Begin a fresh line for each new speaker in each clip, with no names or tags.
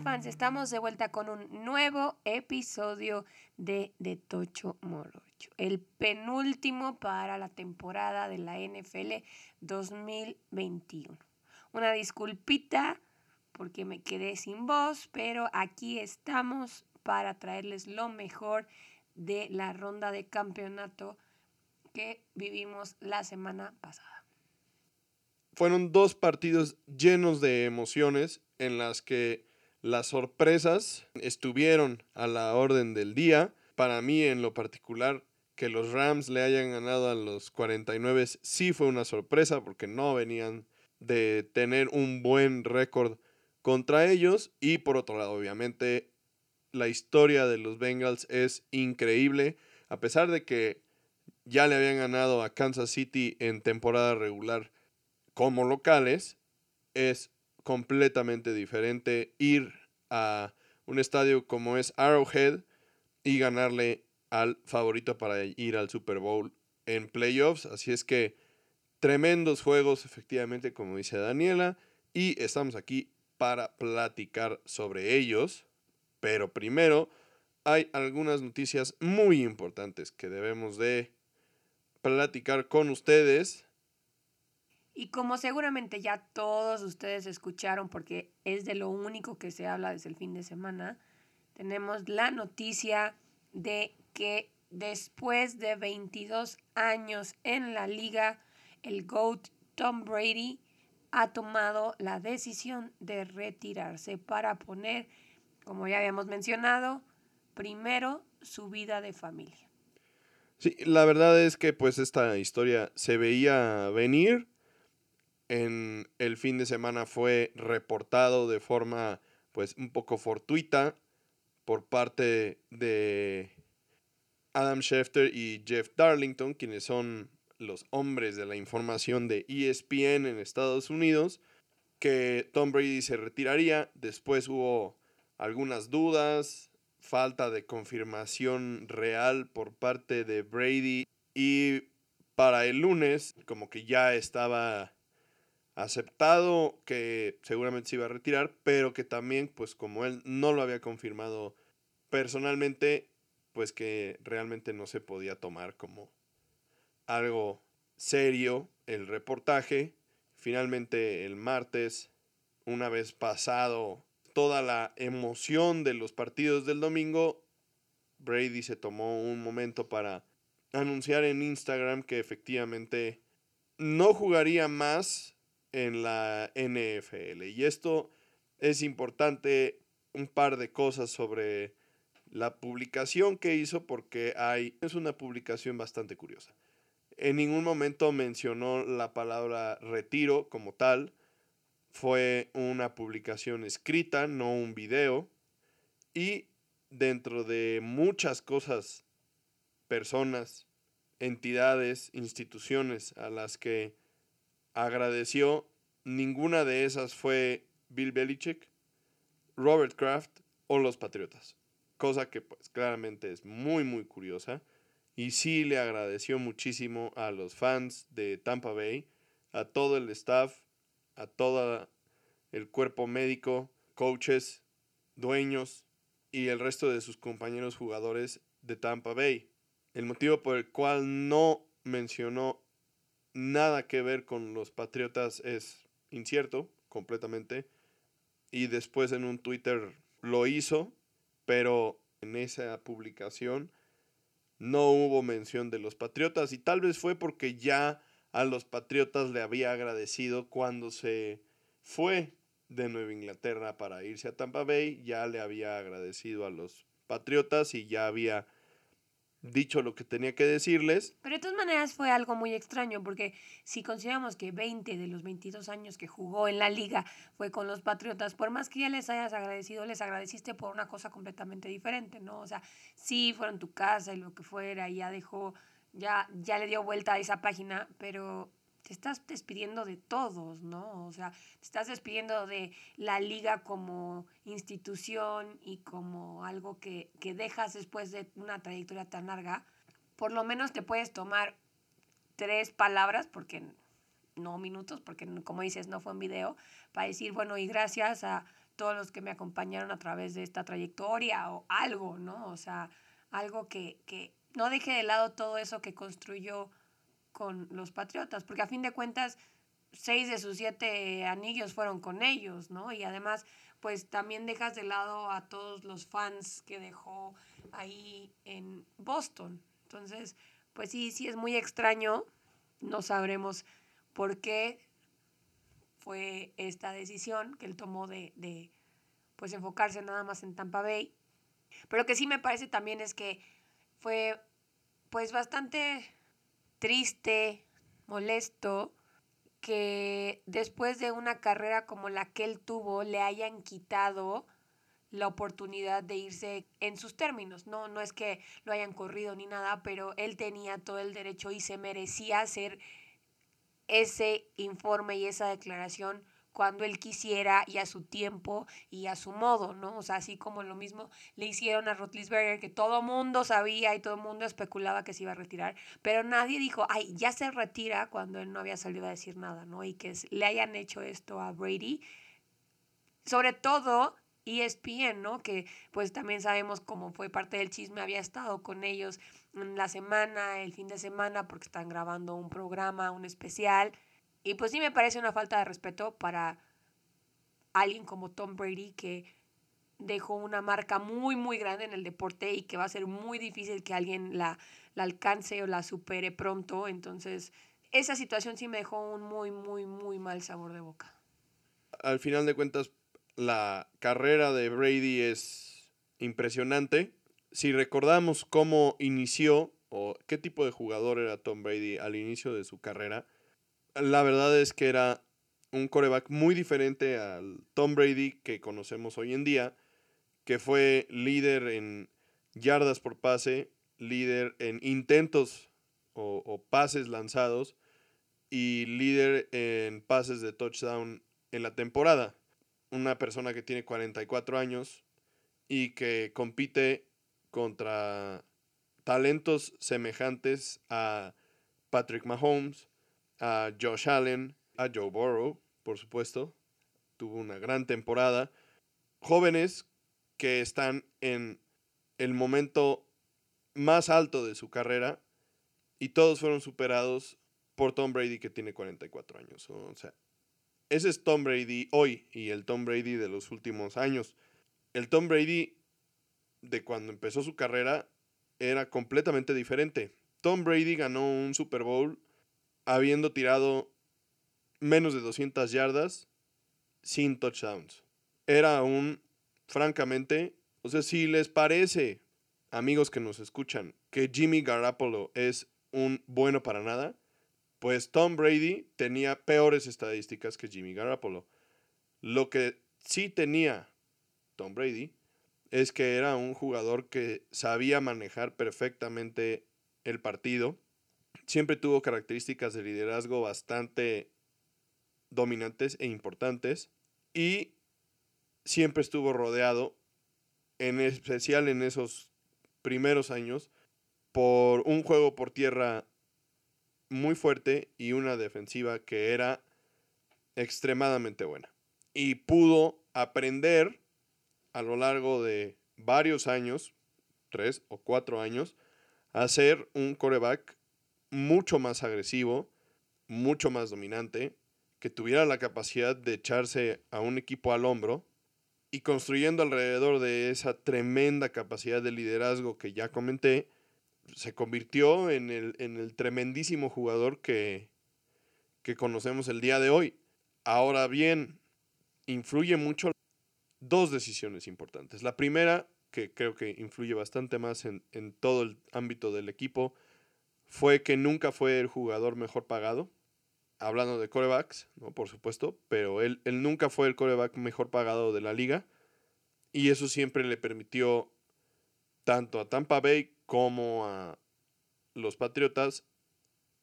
fans? Estamos de vuelta con un nuevo episodio de De Tocho Morocho, el penúltimo para la temporada de la NFL 2021. Una disculpita porque me quedé sin voz, pero aquí estamos para traerles lo mejor de la ronda de campeonato que vivimos la semana pasada.
Fueron dos partidos llenos de emociones en las que las sorpresas estuvieron a la orden del día. Para mí en lo particular, que los Rams le hayan ganado a los 49 sí fue una sorpresa porque no venían de tener un buen récord contra ellos. Y por otro lado, obviamente, la historia de los Bengals es increíble. A pesar de que ya le habían ganado a Kansas City en temporada regular como locales, es completamente diferente ir a un estadio como es Arrowhead y ganarle al favorito para ir al Super Bowl en playoffs. Así es que tremendos juegos, efectivamente, como dice Daniela, y estamos aquí para platicar sobre ellos. Pero primero hay algunas noticias muy importantes que debemos de platicar con ustedes
y como seguramente ya todos ustedes escucharon, porque es de lo único que se habla desde el fin de semana, tenemos la noticia de que después de 22 años en la liga, el GOAT Tom Brady ha tomado la decisión de retirarse para poner, como ya habíamos mencionado, primero su vida de familia.
Sí, la verdad es que pues esta historia se veía venir en el fin de semana fue reportado de forma pues un poco fortuita por parte de Adam Schefter y Jeff Darlington, quienes son los hombres de la información de ESPN en Estados Unidos, que Tom Brady se retiraría. Después hubo algunas dudas, falta de confirmación real por parte de Brady y para el lunes como que ya estaba aceptado que seguramente se iba a retirar, pero que también, pues como él no lo había confirmado personalmente, pues que realmente no se podía tomar como algo serio el reportaje. Finalmente el martes, una vez pasado toda la emoción de los partidos del domingo, Brady se tomó un momento para anunciar en Instagram que efectivamente no jugaría más en la NFL. Y esto es importante, un par de cosas sobre la publicación que hizo porque hay, es una publicación bastante curiosa. En ningún momento mencionó la palabra retiro como tal. Fue una publicación escrita, no un video. Y dentro de muchas cosas, personas, entidades, instituciones a las que agradeció. Ninguna de esas fue Bill Belichick, Robert Kraft o los Patriotas. Cosa que pues claramente es muy muy curiosa. Y sí le agradeció muchísimo a los fans de Tampa Bay, a todo el staff, a todo el cuerpo médico, coaches, dueños y el resto de sus compañeros jugadores de Tampa Bay. El motivo por el cual no mencionó nada que ver con los Patriotas es incierto completamente. Y después en un Twitter lo hizo, pero en esa publicación no hubo mención de los Patriotas y tal vez fue porque ya a los Patriotas le había agradecido cuando se fue de Nueva Inglaterra para irse a Tampa Bay, ya le había agradecido a los Patriotas y ya había dicho lo que tenía que decirles.
Pero de todas maneras fue algo muy extraño, porque si consideramos que 20 de los 22 años que jugó en la liga fue con los Patriotas, por más que ya les hayas agradecido, les agradeciste por una cosa completamente diferente, ¿no? O sea, sí fueron tu casa y lo que fuera, y ya dejó, ya, ya le dio vuelta a esa página, pero te estás despidiendo de todos, ¿no? O sea, te estás despidiendo de la liga como institución y como algo que, dejas después de una trayectoria tan larga. Por lo menos te puedes tomar tres palabras, porque no minutos, porque como dices, no fue un video, para decir, bueno, y gracias a todos los que me acompañaron a través de esta trayectoria o algo, ¿no? O sea, algo que, que no deje de lado todo eso que construyó con los Patriotas, porque a fin de cuentas, seis de sus siete anillos fueron con ellos, ¿no? Y además, pues también dejas de lado a todos los fans que dejó ahí en Boston. Entonces, pues sí, sí es muy extraño, no sabremos por qué fue esta decisión que él tomó de, de pues enfocarse nada más en Tampa Bay. Pero que sí me parece también es que fue pues bastante triste, molesto, que después de una carrera como la que él tuvo le hayan quitado la oportunidad de irse en sus términos. No, no es que lo hayan corrido ni nada, pero él tenía todo el derecho y se merecía hacer ese informe y esa declaración cuando él quisiera y a su tiempo y a su modo, ¿no? O sea, así como lo mismo le hicieron a Rotlisberger, que todo mundo sabía y todo mundo especulaba que se iba a retirar, pero nadie dijo, ay, ya se retira cuando él no había salido a decir nada, ¿no? Y que le hayan hecho esto a Brady, sobre todo ESPN, ¿no? Que pues también sabemos cómo fue parte del chisme, había estado con ellos en la semana, el fin de semana, porque están grabando un programa, un especial. Y pues sí me parece una falta de respeto para alguien como Tom Brady que dejó una marca muy, muy grande en el deporte y que va a ser muy difícil que alguien la, la alcance o la supere pronto. Entonces, esa situación sí me dejó un muy, muy, muy mal sabor de boca.
Al final de cuentas, la carrera de Brady es impresionante. Si recordamos cómo inició o qué tipo de jugador era Tom Brady al inicio de su carrera, la verdad es que era un coreback muy diferente al Tom Brady que conocemos hoy en día, que fue líder en yardas por pase, líder en intentos o, o pases lanzados y líder en pases de touchdown en la temporada. Una persona que tiene 44 años y que compite contra talentos semejantes a Patrick Mahomes, a Josh Allen, a Joe Burrow, por supuesto. Tuvo una gran temporada. Jóvenes que están en el momento más alto de su carrera y todos fueron superados por Tom Brady que tiene 44 años. O sea, ese es Tom Brady hoy y el Tom Brady de los últimos años. El Tom Brady de cuando empezó su carrera era completamente diferente. Tom Brady ganó un Super Bowl habiendo tirado menos de 200 yardas sin touchdowns. Era un, francamente, o sea, si les parece, amigos que nos escuchan, que Jimmy Garoppolo es un bueno para nada, pues Tom Brady tenía peores estadísticas que Jimmy Garoppolo. Lo que sí tenía Tom Brady es que era un jugador que sabía manejar perfectamente el partido. Siempre tuvo características de liderazgo bastante dominantes e importantes. Y siempre estuvo rodeado, en especial en esos primeros años, por un juego por tierra muy fuerte y una defensiva que era extremadamente buena. Y pudo aprender a lo largo de varios años, tres o cuatro años, a ser un coreback mucho más agresivo, mucho más dominante, que tuviera la capacidad de echarse a un equipo al hombro y construyendo alrededor de esa tremenda capacidad de liderazgo que ya comenté, se convirtió en el, en el tremendísimo jugador que, que conocemos el día de hoy. Ahora bien, influye mucho dos decisiones importantes. La primera, que creo que influye bastante más en, en, todo el ámbito del equipo, fue que nunca fue el jugador mejor pagado. Hablando de corebacks, ¿no? por supuesto, pero él, él nunca fue el coreback mejor pagado de la liga. Y eso siempre le permitió tanto a Tampa Bay como a los Patriotas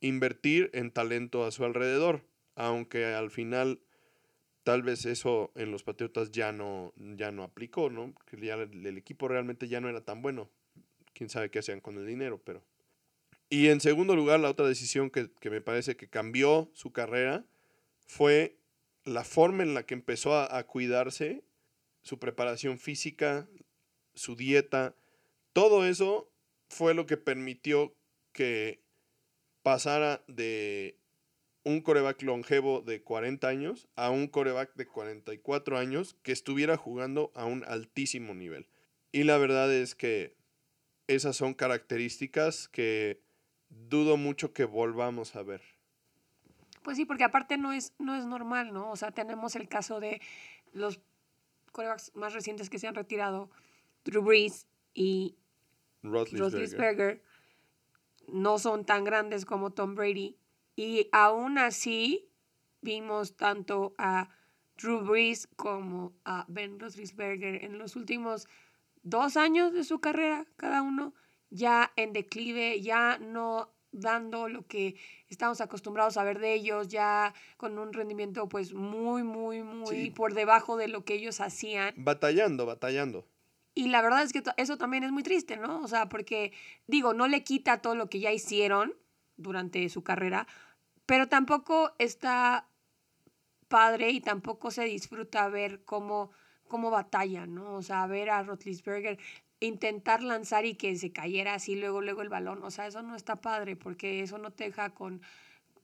invertir en talento a su alrededor, aunque al final tal vez eso en los Patriotas ya no, ya no aplicó, ¿no? Que ya el, el, equipo realmente ya no era tan bueno. Quién sabe qué hacían con el dinero, pero... Y en segundo lugar, la otra decisión que, que me parece que cambió su carrera fue la forma en la que empezó a, a cuidarse su preparación física, su dieta, todo eso fue lo que permitió que pasara de un coreback longevo de 40 años a un coreback de 44 años que estuviera jugando a un altísimo nivel. Y la verdad es que esas son características que dudo mucho que volvamos a ver.
Pues sí, porque aparte no es, no es normal, ¿no? O sea, tenemos el caso de los corebacks más recientes que se han retirado, Drew Brees y Roethlisberger. No son tan grandes como Tom Brady. Y aún así vimos tanto a Drew Brees como a Ben Roethlisberger en los últimos dos años de su carrera, cada uno ya en declive, ya no dando lo que estamos acostumbrados a ver de ellos, ya con un rendimiento pues muy, muy, muy por debajo de lo que ellos hacían.
Batallando, batallando.
Y la verdad es que eso también es muy triste, ¿no? O sea, porque digo, no le quita todo lo que ya hicieron durante su carrera, pero tampoco está padre y tampoco se disfruta ver cómo, cómo batallan, ¿no? O sea, ver a Rotlisberger intentar lanzar y que se cayera así luego, luego el balón. O sea, eso no está padre porque eso no te deja con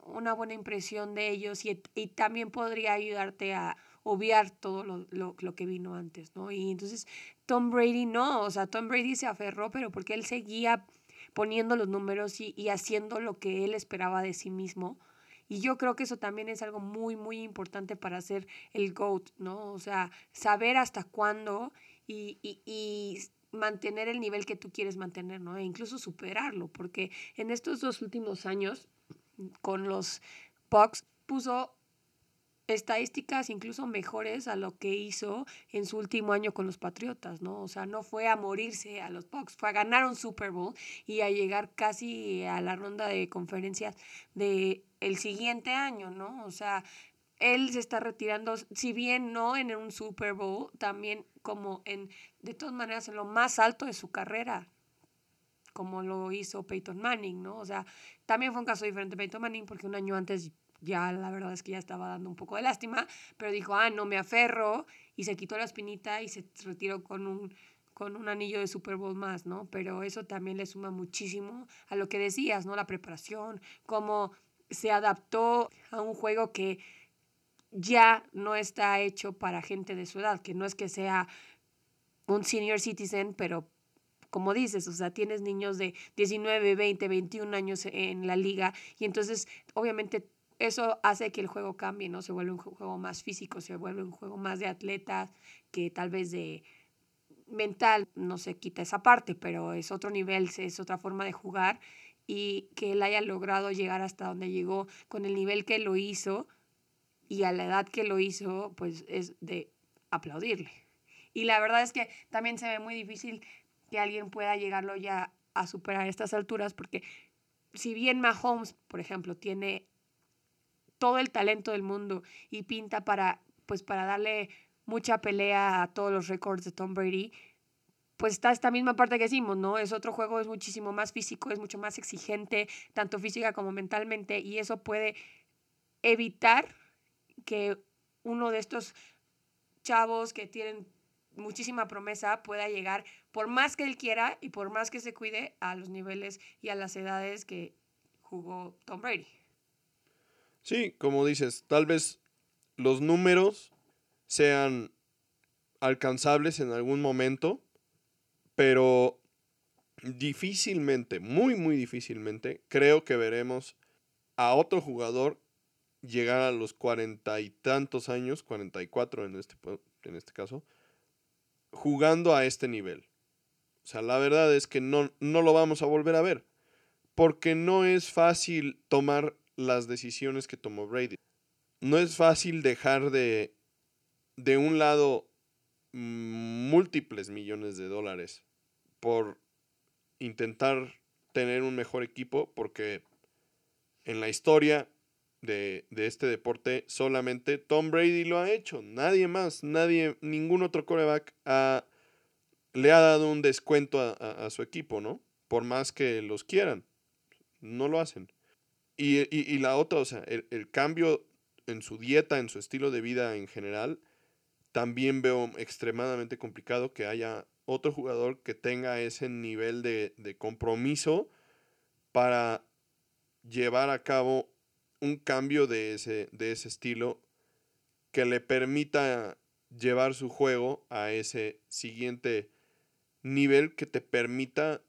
una buena impresión de ellos y, y también podría ayudarte a obviar todo lo, lo, lo, que vino antes, ¿no? Y entonces Tom Brady no, o sea, Tom Brady se aferró, pero porque él seguía poniendo los números y, y haciendo lo que él esperaba de sí mismo. Y yo creo que eso también es algo muy, muy importante para ser el GOAT, ¿no? O sea, saber hasta cuándo y, y, y mantener el nivel que tú quieres mantener, ¿no? E incluso superarlo, porque en estos dos últimos años, con los Bucks, puso estadísticas incluso mejores a lo que hizo en su último año con los Patriotas, ¿no? O sea, no fue a morirse a los Bucks, fue a ganar un Super Bowl y a llegar casi a la ronda de conferencias de el siguiente año, ¿no? O sea, él se está retirando, si bien no en un Super Bowl, también como en, de todas maneras, en lo más alto de su carrera, como lo hizo Peyton Manning, ¿no? O sea, también fue un caso diferente Peyton Manning porque un año antes ya la verdad es que ya estaba dando un poco de lástima, pero dijo, ah, no me aferro, y se quitó la espinita y se retiró con un, con un anillo de Super Bowl más, ¿no? Pero eso también le suma muchísimo a lo que decías, ¿no? La preparación, cómo se adaptó a un juego que ya no está hecho para gente de su edad, que no es que sea un senior citizen, pero como dices, o sea, tienes niños de 19, 20, 21 años en la liga y entonces obviamente eso hace que el juego cambie, ¿no? Se vuelve un juego más físico, se vuelve un juego más de atletas, que tal vez de mental no se quita esa parte, pero es otro nivel, es otra forma de jugar y que él haya logrado llegar hasta donde llegó con el nivel que lo hizo y a la edad que lo hizo, pues es de aplaudirle. Y la verdad es que también se ve muy difícil que alguien pueda llegarlo ya a superar estas alturas, porque si bien Mahomes, por ejemplo, tiene todo el talento del mundo y pinta para, pues, para darle mucha pelea a todos los récords de Tom Brady, pues está esta misma parte que decimos, ¿no? Es otro juego, es muchísimo más físico, es mucho más exigente, tanto física como mentalmente, y eso puede evitar que uno de estos chavos que tienen muchísima promesa pueda llegar, por más que él quiera y por más que se cuide, a los niveles y a las edades que jugó Tom Brady.
Sí, como dices, tal vez los números sean alcanzables en algún momento, pero difícilmente, muy, muy difícilmente, creo que veremos a otro jugador llegar a los cuarenta y tantos años, cuarenta y cuatro en este, en este caso, jugando a este nivel. O sea, la verdad es que no, no lo vamos a volver a ver, porque no es fácil tomar las decisiones que tomó Brady. No es fácil dejar de, de un lado múltiples millones de dólares por intentar tener un mejor equipo, porque en la historia de, este deporte solamente Tom Brady lo ha hecho, nadie más, nadie, ningún otro coreback le ha dado un descuento a, a su equipo, ¿no? Por más que los quieran, no lo hacen. Y, la otra, o sea, el, cambio en su dieta, en su estilo de vida en general, también veo extremadamente complicado que haya otro jugador que tenga ese nivel de, de compromiso para llevar a cabo un cambio de ese, de ese estilo que le permita llevar su juego a ese siguiente nivel que te permita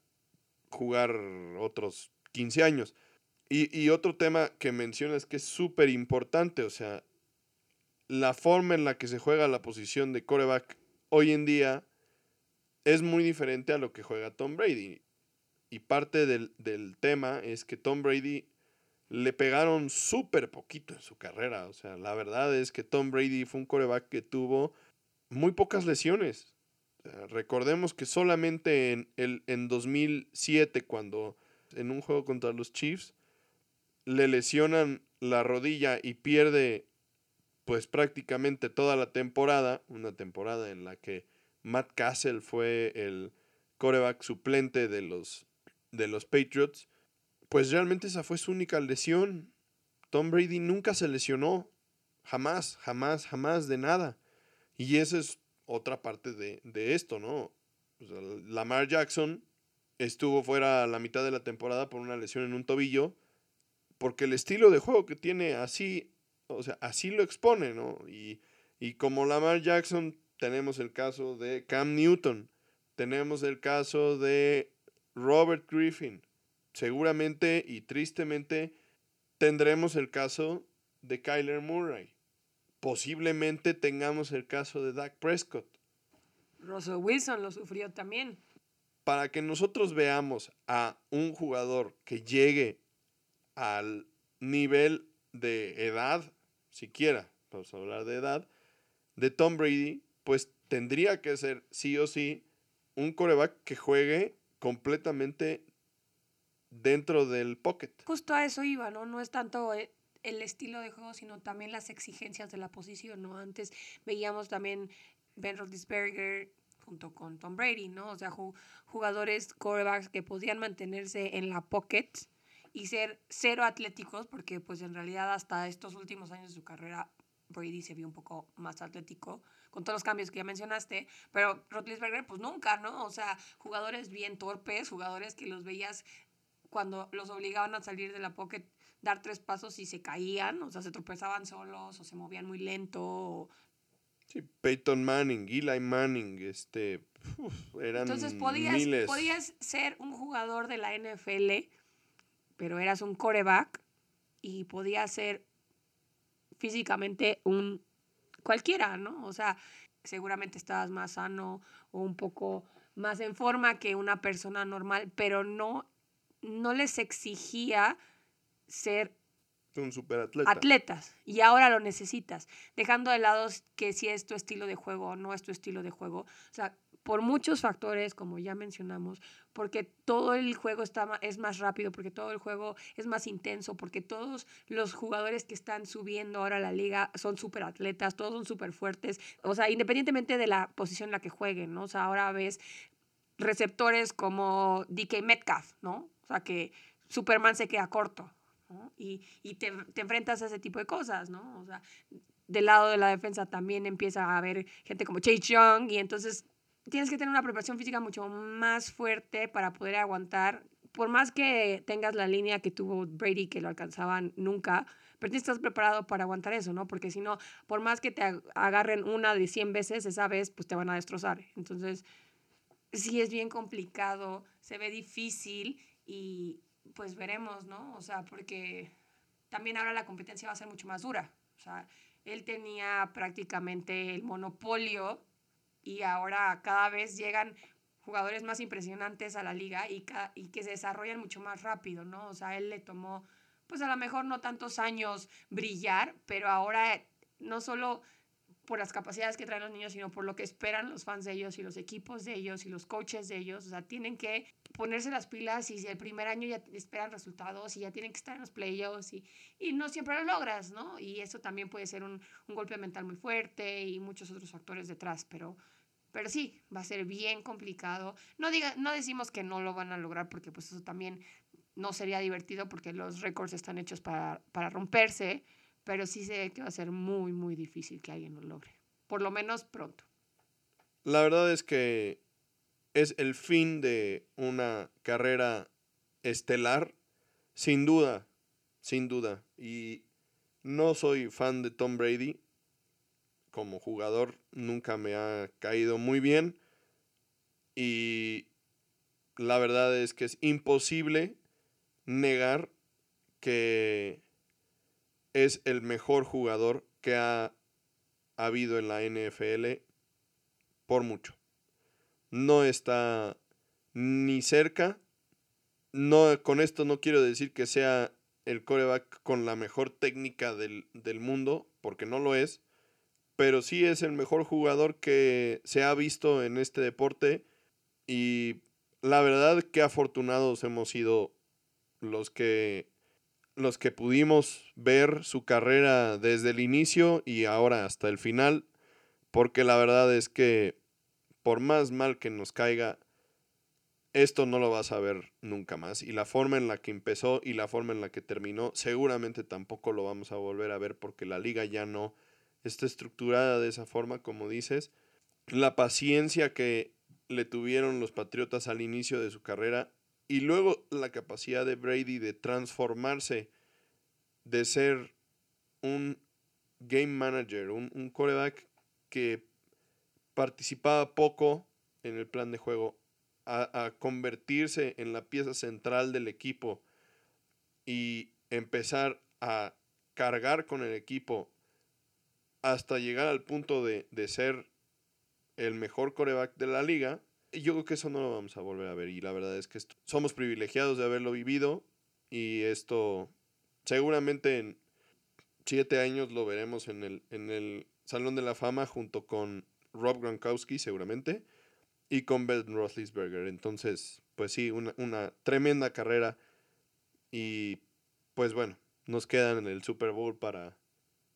jugar otros 15 años. Y, y otro tema que mencionas que es súper importante, o sea, la forma en la que se juega la posición de coreback hoy en día es muy diferente a lo que juega Tom Brady. Y parte del, del tema es que Tom Brady le pegaron súper poquito en su carrera. O sea, la verdad es que Tom Brady fue un coreback que tuvo muy pocas lesiones. recordemos que solamente en, el, en 2007, cuando en un juego contra los Chiefs, le lesionan la rodilla y pierde pues prácticamente toda la temporada, una temporada en la que Matt Castle fue el coreback suplente de los, de los Patriots, pues realmente esa fue su única lesión. Tom Brady nunca se lesionó, jamás, jamás, jamás de nada. Y esa es otra parte de, esto, ¿no? Lamar Jackson estuvo fuera la mitad de la temporada por una lesión en un tobillo, porque el estilo de juego que tiene así o sea, así lo expone, ¿no? Y, y como Lamar Jackson, tenemos el caso de Cam Newton, tenemos el caso de Robert Griffin, seguramente y tristemente tendremos el caso de Kyler Murray. Posiblemente tengamos el caso de Dak Prescott.
Russell Wilson lo sufrió también.
Para que nosotros veamos a un jugador que llegue al nivel de edad siquiera, vamos a hablar de edad, de Tom Brady, pues tendría que ser sí o sí un coreback que juegue completamente dentro del pocket.
Justo a eso iba, ¿no? No es tanto eh, el estilo de juego, sino también las exigencias de la posición, ¿no? Antes veíamos también Ben Roethlisberger junto con Tom Brady, ¿no? O sea, jugadores, corebacks que podían mantenerse en la pocket y ser cero atléticos, porque pues en realidad hasta estos últimos años de su carrera Brady se vio un poco más atlético, con todos los cambios que ya mencionaste, pero Rotlisberger pues nunca, ¿no? O sea, jugadores bien torpes, jugadores que los veías cuando los obligaban a salir de la pocket, dar tres pasos y se caían, o sea, se tropezaban solos o se movían muy lento.
Sí, Peyton Manning, Eli Manning, este, eran
Entonces podías, podías ser un jugador de la NFL pero eras un coreback y podía ser físicamente un cualquiera, ¿no? O sea, seguramente estabas más sano o un poco más en forma que una persona normal, pero no, no les exigía ser
un superatleta.
Atletas. Y ahora lo necesitas. Dejando de lado que si es tu estilo de juego o no es tu estilo de juego. O sea, por muchos factores, como ya mencionamos, porque todo el juego está, es más rápido, porque todo el juego es más intenso, porque todos los jugadores que están subiendo ahora a la liga son súper atletas, todos son súper fuertes, o sea, independientemente de la posición en la que jueguen, ¿no? O sea, ahora ves receptores como DK Metcalf, ¿no? Sea, que Superman se queda corto, ¿no? Y, y te, te enfrentas a ese tipo de cosas, ¿no? O sea, del lado de la defensa también empieza a haber gente como Chase Young y entonces tienes que tener una preparación física mucho más fuerte para poder aguantar. Por más que tengas la línea que tuvo Brady, que lo alcanzaban nunca, pero tienes que estar preparado para aguantar eso, ¿no? Porque si no, por más que te agarren una de 100 veces, esa vez, pues te van a destrozar. Entonces, sí es bien complicado, se ve difícil y pues veremos, ¿no? O sea, porque también ahora la competencia va a ser mucho más dura. O sea, él tenía prácticamente el monopolio y ahora cada vez llegan jugadores más impresionantes a la liga y, y que se desarrollan mucho más rápido, ¿no? O sea, él le tomó, pues a lo mejor no tantos años brillar, pero ahora no solo por las capacidades que traen los niños, sino por lo que esperan los fans de ellos y los equipos de ellos y los coaches de ellos. O sea, tienen que ponerse las pilas y si el primer año ya esperan resultados y ya tienen que estar en los playoffs y, y no siempre lo logras, ¿no? Y eso también puede ser un, un golpe mental muy fuerte y muchos otros factores detrás, pero, pero sí, va a ser bien complicado. No, diga, no decimos que no lo van a lograr porque pues eso también no sería divertido porque los récords están hechos para, para romperse, pero sí sé que va a ser muy, muy difícil que alguien lo logre. por lo menos pronto.
La verdad es que es el fin de una carrera estelar, sin duda, sin duda. Y no soy fan de Tom Brady. Como jugador nunca me ha caído muy bien. Y la verdad es que es imposible negar que es el mejor jugador que ha habido en la NFL por mucho. No está ni cerca. No, con esto no quiero decir que sea el coreback con la mejor técnica del, del mundo, porque no lo es, pero sí es el mejor jugador que se ha visto en este deporte y la verdad que afortunados hemos sido los que los que pudimos ver su carrera desde el inicio y ahora hasta el final, porque la verdad es que por más mal que nos caiga, esto no lo vas a ver nunca más. Y la forma en la que empezó y la forma en la que terminó, seguramente tampoco lo vamos a volver a ver porque la liga ya no está estructurada de esa forma, como dices. La paciencia que le tuvieron los Patriotas al inicio de su carrera y luego la capacidad de Brady de transformarse, de ser un game manager, un, un coreback que participaba poco en el plan de juego, a, convertirse en la pieza central del equipo y empezar a cargar con el equipo hasta llegar al punto de, de ser el mejor coreback de la liga, yo creo que eso no lo vamos a volver a ver. Y la verdad es que somos privilegiados de haberlo vivido. Y esto seguramente en siete años lo veremos en el, en el Salón de la Fama junto con Rob Gronkowski seguramente y con Ben Roethlisberger. Entonces, pues sí, una, una tremenda carrera y pues bueno, nos quedan en el Super Bowl para,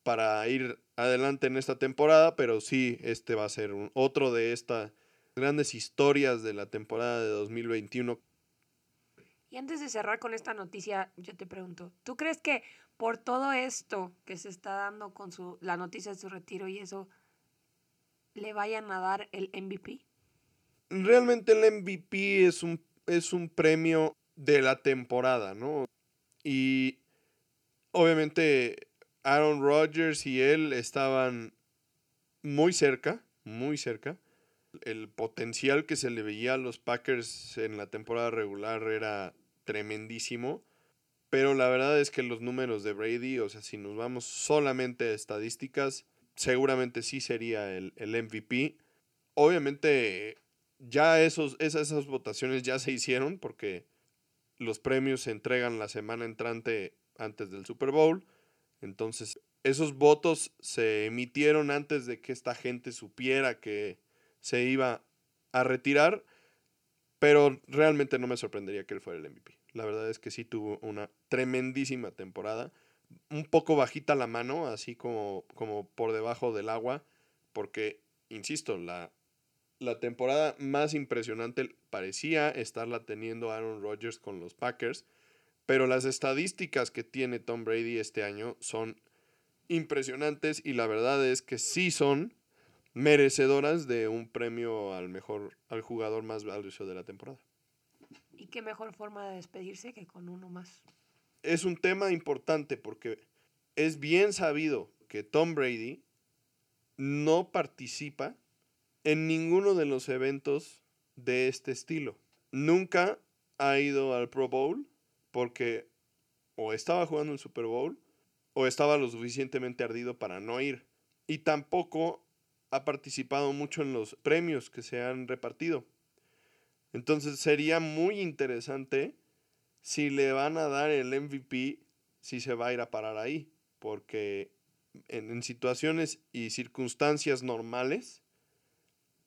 para ir adelante en esta temporada, pero sí, este va a ser un, otro de estas grandes historias de la temporada de 2021.
Y antes de cerrar con esta noticia, yo te pregunto, ¿tú crees que por todo esto que se está dando con su, la noticia de su retiro y eso, le vayan a dar el MVP?
Realmente el MVP es un, es un premio de la temporada, ¿no? Y obviamente Aaron Rodgers y él estaban muy cerca, muy cerca. El potencial que se le veía a los Packers en la temporada regular era tremendísimo. Pero la verdad es que los números de Brady, o sea, si nos vamos solamente a estadísticas, seguramente sí sería el, MVP. Obviamente ya esos, esas, esas votaciones ya se hicieron porque los premios se entregan la semana entrante antes del Super Bowl. Entonces, esos votos se emitieron antes de que esta gente supiera que se iba a retirar, pero realmente no me sorprendería que él fuera el MVP. La verdad es que sí tuvo una tremendísima temporada un poco bajita la mano, así como, como por debajo del agua, porque, insisto, la, la temporada más impresionante parecía estarla teniendo Aaron Rodgers con los Packers, pero las estadísticas que tiene Tom Brady este año son impresionantes y la verdad es que sí son merecedoras de un premio al mejor al jugador más valioso de la temporada.
¿Y qué mejor forma de despedirse que con uno más?
Es un tema importante porque es bien sabido que Tom Brady no participa en ninguno de los eventos de este estilo. Nunca ha ido al Pro Bowl porque o estaba jugando el Super Bowl o estaba lo suficientemente ardido para no ir. Y tampoco ha participado mucho en los premios que se han repartido. Entonces sería muy interesante si le van a dar el MVP, si se va a ir a parar ahí, porque en, situaciones y circunstancias normales,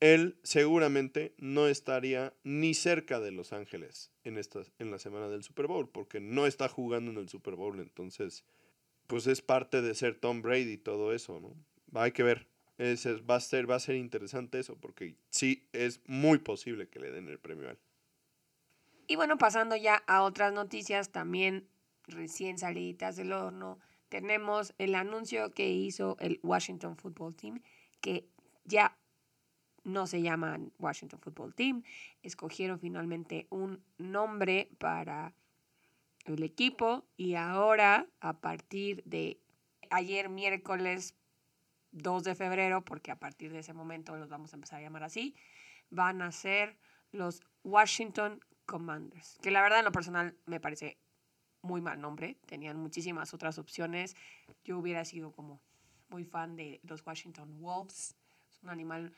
él seguramente no estaría ni cerca de Los Ángeles en, esta, en la semana del Super Bowl, porque no está jugando en el Super Bowl, entonces, pues es parte de ser Tom Brady todo eso, ¿no? Hay que ver. va, a ser, va a ser interesante eso, porque sí es muy posible que le den el premio a él.
Y bueno, pasando ya a otras noticias también recién saliditas del horno, tenemos el anuncio que hizo el Washington Football Team que ya no se llaman Washington Football Team. Escogieron finalmente un nombre para el equipo y ahora a partir de ayer miércoles 2 de febrero, porque a partir de ese momento los vamos a empezar a llamar así, van a ser los Washington Commanders, que la verdad en lo personal me parece muy mal nombre, tenían muchísimas otras opciones. Yo hubiera sido como muy fan de los Washington Wolves, es un animal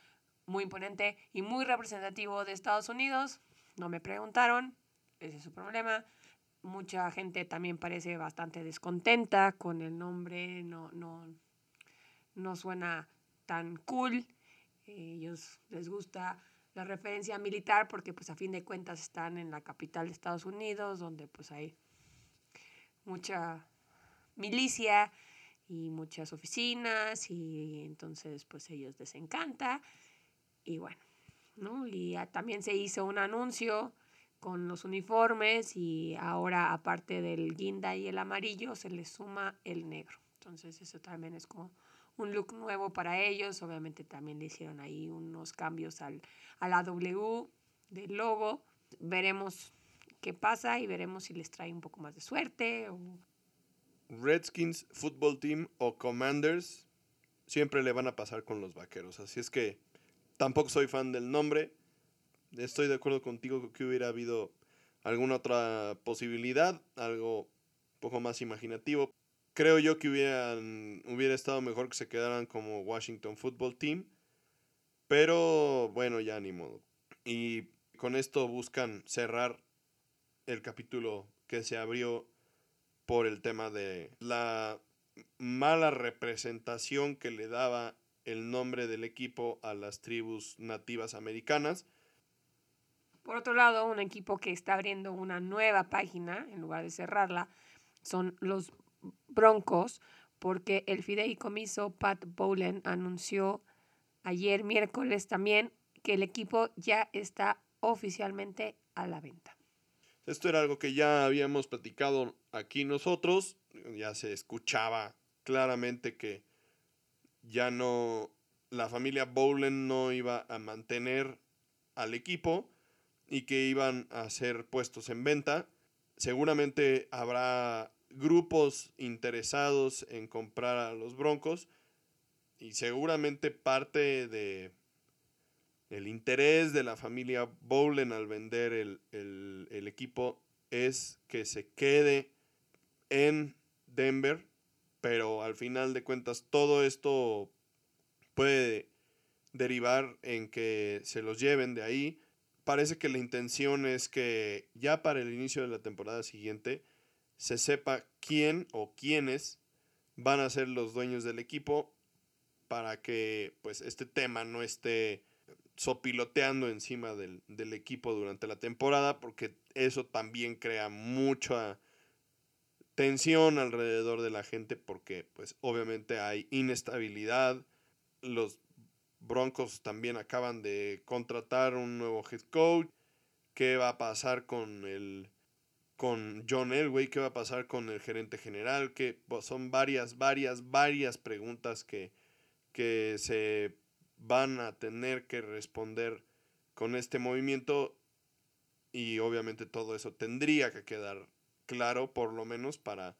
muy imponente y muy representativo de Estados Unidos. No me preguntaron, ese es su problema. Mucha gente también parece bastante descontenta con el nombre, no, no, no suena tan cool. ellos les gusta la referencia militar porque pues a fin de cuentas están en la capital de Estados Unidos, donde pues hay mucha milicia y muchas oficinas y entonces pues ellos les encanta y bueno, ¿no? Y también se hizo un anuncio con los uniformes y ahora aparte del guinda y el amarillo se les suma el negro. Entonces eso también es como un look nuevo para ellos. Obviamente también le hicieron ahí unos cambios al, a la W del logo. Veremos qué pasa y veremos si les trae un poco más de suerte.
Redskins, Football Team o Commanders siempre le van a pasar con los vaqueros. Así es que Tampoco soy fan del nombre. Estoy de acuerdo contigo que hubiera habido alguna otra posibilidad, algo un poco más imaginativo. Creo yo que hubieran, hubiera estado mejor que se quedaran como Washington Football Team. Pero bueno, ya ni modo. Y con esto buscan cerrar el capítulo que se abrió por el tema de la mala representación que le daba el nombre del equipo a las tribus nativas americanas.
Por otro lado, un equipo que está abriendo una nueva página, en lugar de cerrarla, son los Broncos, porque el fideicomiso Pat Bowlen anunció ayer miércoles también que el equipo ya está oficialmente a la venta.
Esto era algo que ya habíamos platicado aquí nosotros, ya se escuchaba claramente que ya no, la familia Bowlen no iba a mantener al equipo y que iban a ser puestos en venta. Seguramente habrá grupos interesados en comprar a los Broncos y seguramente parte de el interés de la familia Bowlen al vender el, el equipo es que se quede en Denver pero al final de cuentas todo esto puede derivar en que se los lleven de ahí. Parece que la intención es que ya para el inicio de la temporada siguiente se sepa quién o quiénes van a ser los dueños del equipo para que pues este tema no esté sopiloteando encima del, del equipo durante la temporada porque eso también crea mucha tensión alrededor de la gente porque pues obviamente hay inestabilidad. Los Broncos también acaban de contratar un nuevo head coach. ¿Qué va a pasar con el con John Elway? ¿Qué va a pasar con el gerente general? Que pues, son varias, varias, varias preguntas que, que se van a tener que responder con este movimiento y obviamente todo eso tendría que quedar claro, por lo menos para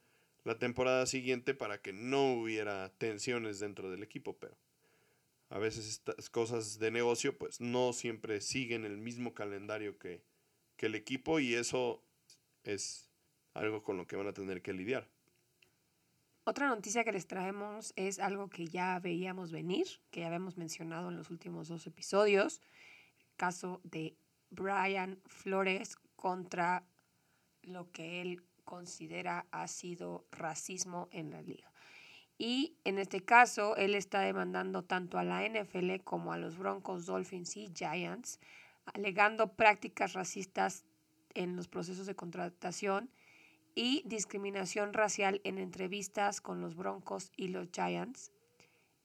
la temporada siguiente, para que no hubiera tensiones dentro del equipo, pero a veces estas cosas de negocio pues no siempre siguen el mismo calendario que, que el equipo y eso es algo con lo que van a tener que lidiar.
Otra noticia que les traemos es algo que ya veíamos venir, que ya habíamos mencionado en los últimos dos episodios, el caso de Brian Flores contra lo que él considera ha sido racismo en la liga. Y en este caso, él está demandando tanto a la NFL como a los Broncos, Dolphins y Giants, alegando prácticas racistas en los procesos de contratación y discriminación racial en entrevistas con los Broncos y los Giants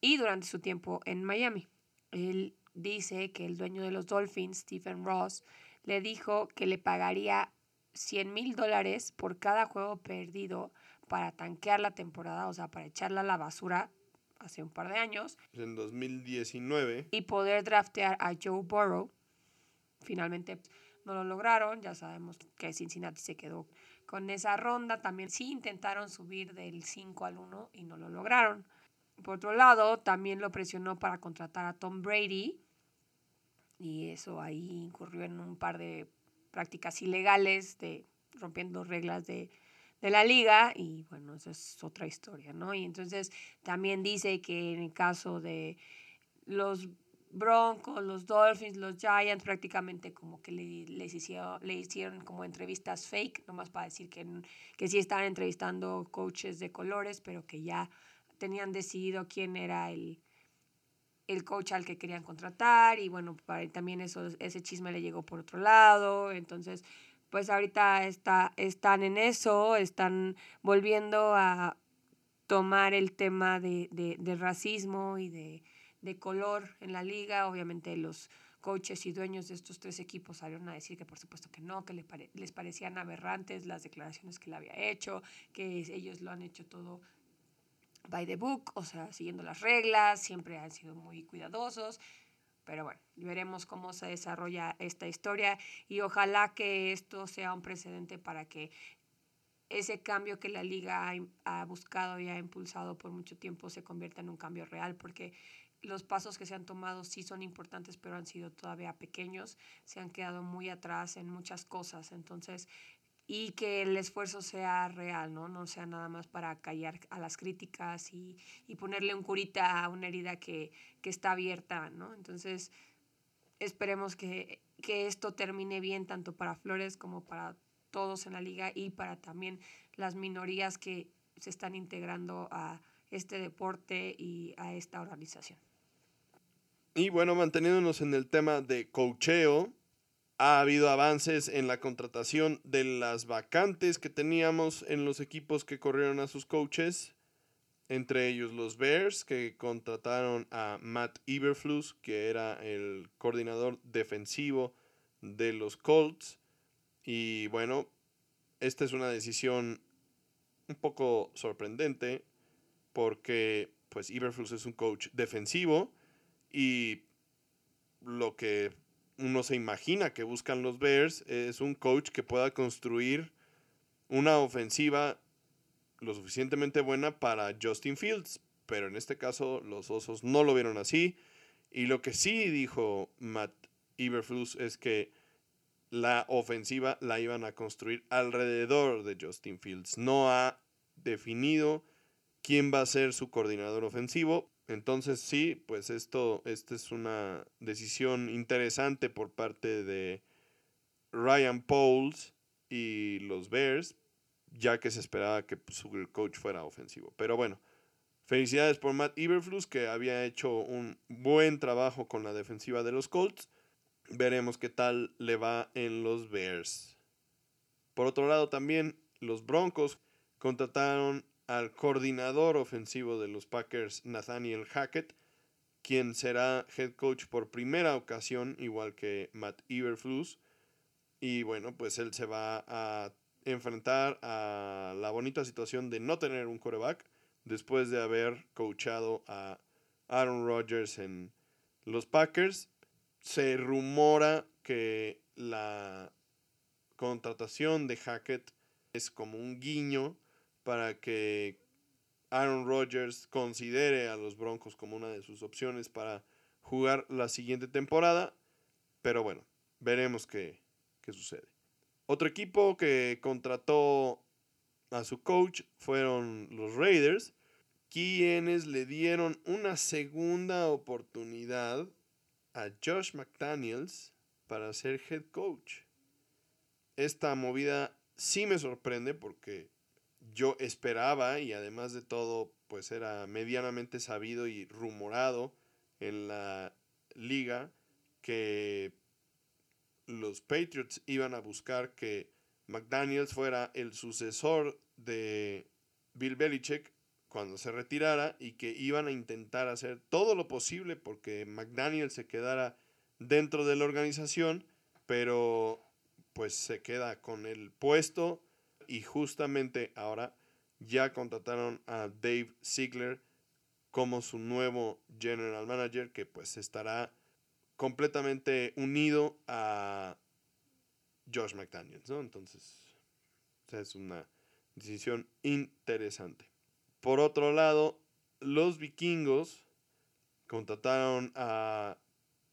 y durante su tiempo en Miami. Él dice que el dueño de los Dolphins, Stephen Ross, le dijo que le pagaría 100 mil dólares por cada juego perdido para tanquear la temporada, o sea, para echarla a la basura, hace un par de años.
En 2019.
Y poder draftear a Joe Burrow. Finalmente no lo lograron, ya sabemos que Cincinnati se quedó con esa ronda. También sí intentaron subir del 5 al 1 y no lo lograron. Por otro lado, también lo presionó para contratar a Tom Brady. Y eso ahí incurrió en un par de prácticas ilegales, de rompiendo reglas de, de la liga. Y bueno, esa es otra historia, ¿no? Y entonces también dice que en el caso de los Broncos, los Dolphins, los Giants, prácticamente como que le, les hicieron, le hicieron como entrevistas fake, nomás para decir que, que sí estaban entrevistando coaches de colores, pero que ya tenían decidido quién era el, el coach al que querían contratar y bueno, para, también eso, ese chisme le llegó por otro lado, entonces pues ahorita está, están en eso, están volviendo a tomar el tema de, de, de racismo y de de color en la liga. Obviamente los coaches y dueños de estos tres equipos salieron a decir que por supuesto que no, que les parecían aberrantes las declaraciones que él había hecho, que ellos lo han hecho todo by the book, o sea, siguiendo las reglas, siempre han sido muy cuidadosos. Pero bueno, veremos cómo se desarrolla esta historia y ojalá que esto sea un precedente para que ese cambio que la liga ha, ha buscado y ha impulsado por mucho tiempo se convierta en un cambio real, porque los pasos que se han tomado sí son importantes, pero han sido todavía pequeños, se han quedado muy atrás en muchas cosas, entonces, y que el esfuerzo sea real, ¿no? No sea nada más para callar a las críticas y, y ponerle un curita a una herida que, que está abierta, ¿no? Entonces, esperemos que, que esto termine bien tanto para Flores como para todos en la liga y para también las minorías que se están integrando a este deporte y a esta organización.
Y bueno, manteniéndonos en el tema de cocheo, ha habido avances en la contratación de las vacantes que teníamos en los equipos que corrieron a sus coaches, entre ellos los Bears, que contrataron a Matt Iberflus, que era el coordinador defensivo de los Colts. Y bueno, esta es una decisión un poco sorprendente, porque pues Iberflus es un coach defensivo y lo que uno se imagina que buscan los Bears es un coach que pueda construir una ofensiva lo suficientemente buena para Justin Fields. Pero en este caso los Osos no lo vieron así. Y lo que sí dijo Matt Iberflus es que la ofensiva la iban a construir alrededor de Justin Fields. No ha definido quién va a ser su coordinador ofensivo. Entonces sí, pues esto, es una decisión interesante por parte de Ryan Pauls y los Bears, ya que se esperaba que pues, su coach fuera ofensivo. Pero bueno, felicidades por Matt Iberflus, que había hecho un buen trabajo con la defensiva de los Colts. Veremos qué tal le va en los Bears. Por otro lado, también los Broncos contrataron al coordinador ofensivo de los Packers, Nathaniel Hackett, quien será head coach por primera ocasión, igual que Matt Iberflus. Y bueno, pues él se va a enfrentar a la bonita situación de no tener un coreback después de haber coachado a Aaron Rodgers en los Packers. Se rumora que la contratación de Hackett es como un guiño para que Aaron Rodgers considere a los Broncos como una de sus opciones para jugar la siguiente temporada. Pero bueno, veremos qué, qué sucede. Otro equipo que contrató a su coach fueron los Raiders, quienes le dieron una segunda oportunidad a Josh McDaniels para ser head coach. Esta movida sí me sorprende porque yo esperaba y además de todo pues era medianamente sabido y rumorado en la liga que los Patriots iban a buscar que McDaniels fuera el sucesor de Bill Belichick cuando se retirara y que iban a intentar hacer todo lo posible porque McDaniels se quedara dentro de la organización, pero pues se queda con el puesto y justamente ahora ya contrataron a Dave Ziegler como su nuevo general manager que pues estará completamente unido a Josh McDaniels, ¿no? Entonces, es una decisión interesante. Por otro lado, los vikingos contrataron a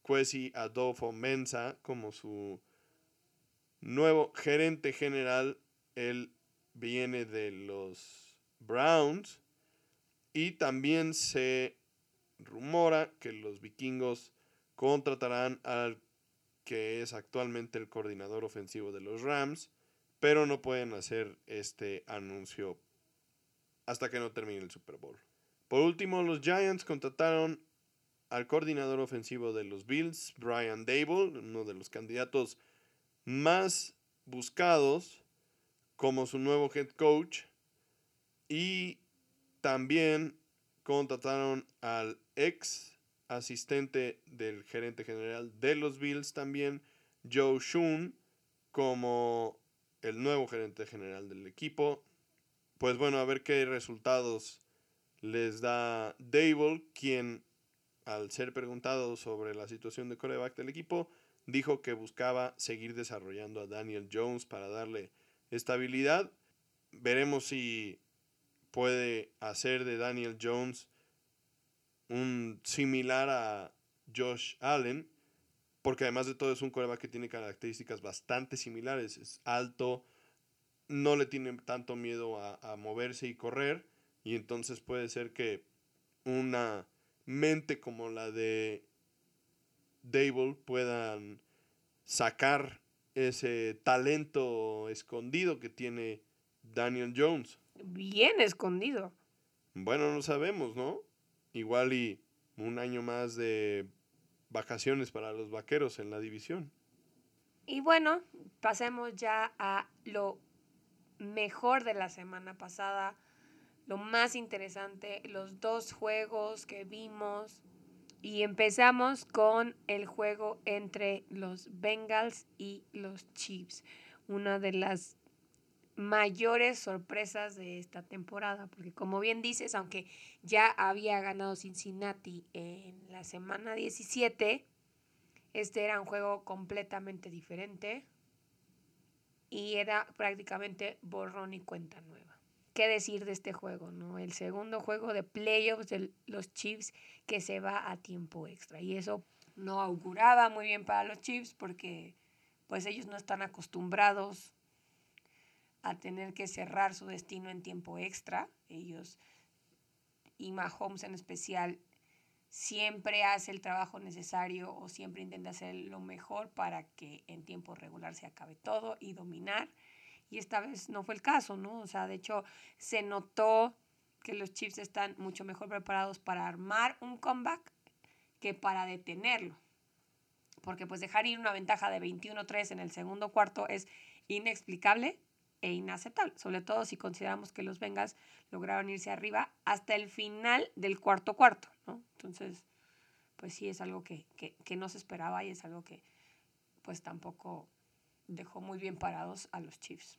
Kwesi Adolfo Mensa como su nuevo gerente general. Él viene de los Browns y también se rumora que los vikingos contratarán al que es actualmente el coordinador ofensivo de los Rams, pero no pueden hacer este anuncio hasta que no termine el Super Bowl. Por último, los Giants contrataron al coordinador ofensivo de los Bills, Brian Dable, uno de los candidatos más buscados como su nuevo head coach. Y también contrataron al ex asistente del gerente general de los Bills también, Joe Shun, como el nuevo gerente general del equipo. Pues bueno, a ver qué resultados les da Dable, quien al ser preguntado sobre la situación de coreback del equipo, dijo que buscaba seguir desarrollando a Daniel Jones para darle estabilidad. Veremos si puede hacer de Daniel Jones un similar a Josh Allen, porque además de todo es un coreback que tiene características bastante similares. Es alto, no le tiene tanto miedo a, a moverse y correr, y entonces puede ser que una mente como la de Dable puedan sacar ese talento escondido que tiene Daniel Jones.
Bien escondido.
Bueno, no sabemos, ¿no? igual y un año más de vacaciones para los vaqueros en la división.
Y bueno, pasemos ya a lo mejor de la semana pasada, lo más interesante, los dos juegos que vimos. Y empezamos con el juego entre los Bengals y los Chiefs. Una de las mayores sorpresas de esta temporada, porque como bien dices, aunque ya había ganado Cincinnati en la semana 17, este era un juego completamente diferente y era prácticamente borrón y cuenta nueva. ¿Qué decir de este juego? No? El segundo juego de playoffs de los Chiefs que se va a tiempo extra y eso no auguraba muy bien para los Chiefs porque pues ellos no están acostumbrados a tener que cerrar su destino en tiempo extra. Ellos y Mahomes en especial siempre hace el trabajo necesario o siempre intenta hacer lo mejor para que en tiempo regular se acabe todo y dominar. Y esta vez no fue el caso, ¿no? O sea, de hecho se notó que los Chiefs están mucho mejor preparados para armar un comeback que para detenerlo. Porque pues dejar ir una ventaja de 21-3 en el segundo cuarto es inexplicable e inaceptable, sobre todo si consideramos que los Bengals lograron irse arriba hasta el final del cuarto cuarto, ¿no? Entonces, pues sí es algo que, no se esperaba y es algo que pues tampoco dejó muy bien parados a los Chiefs.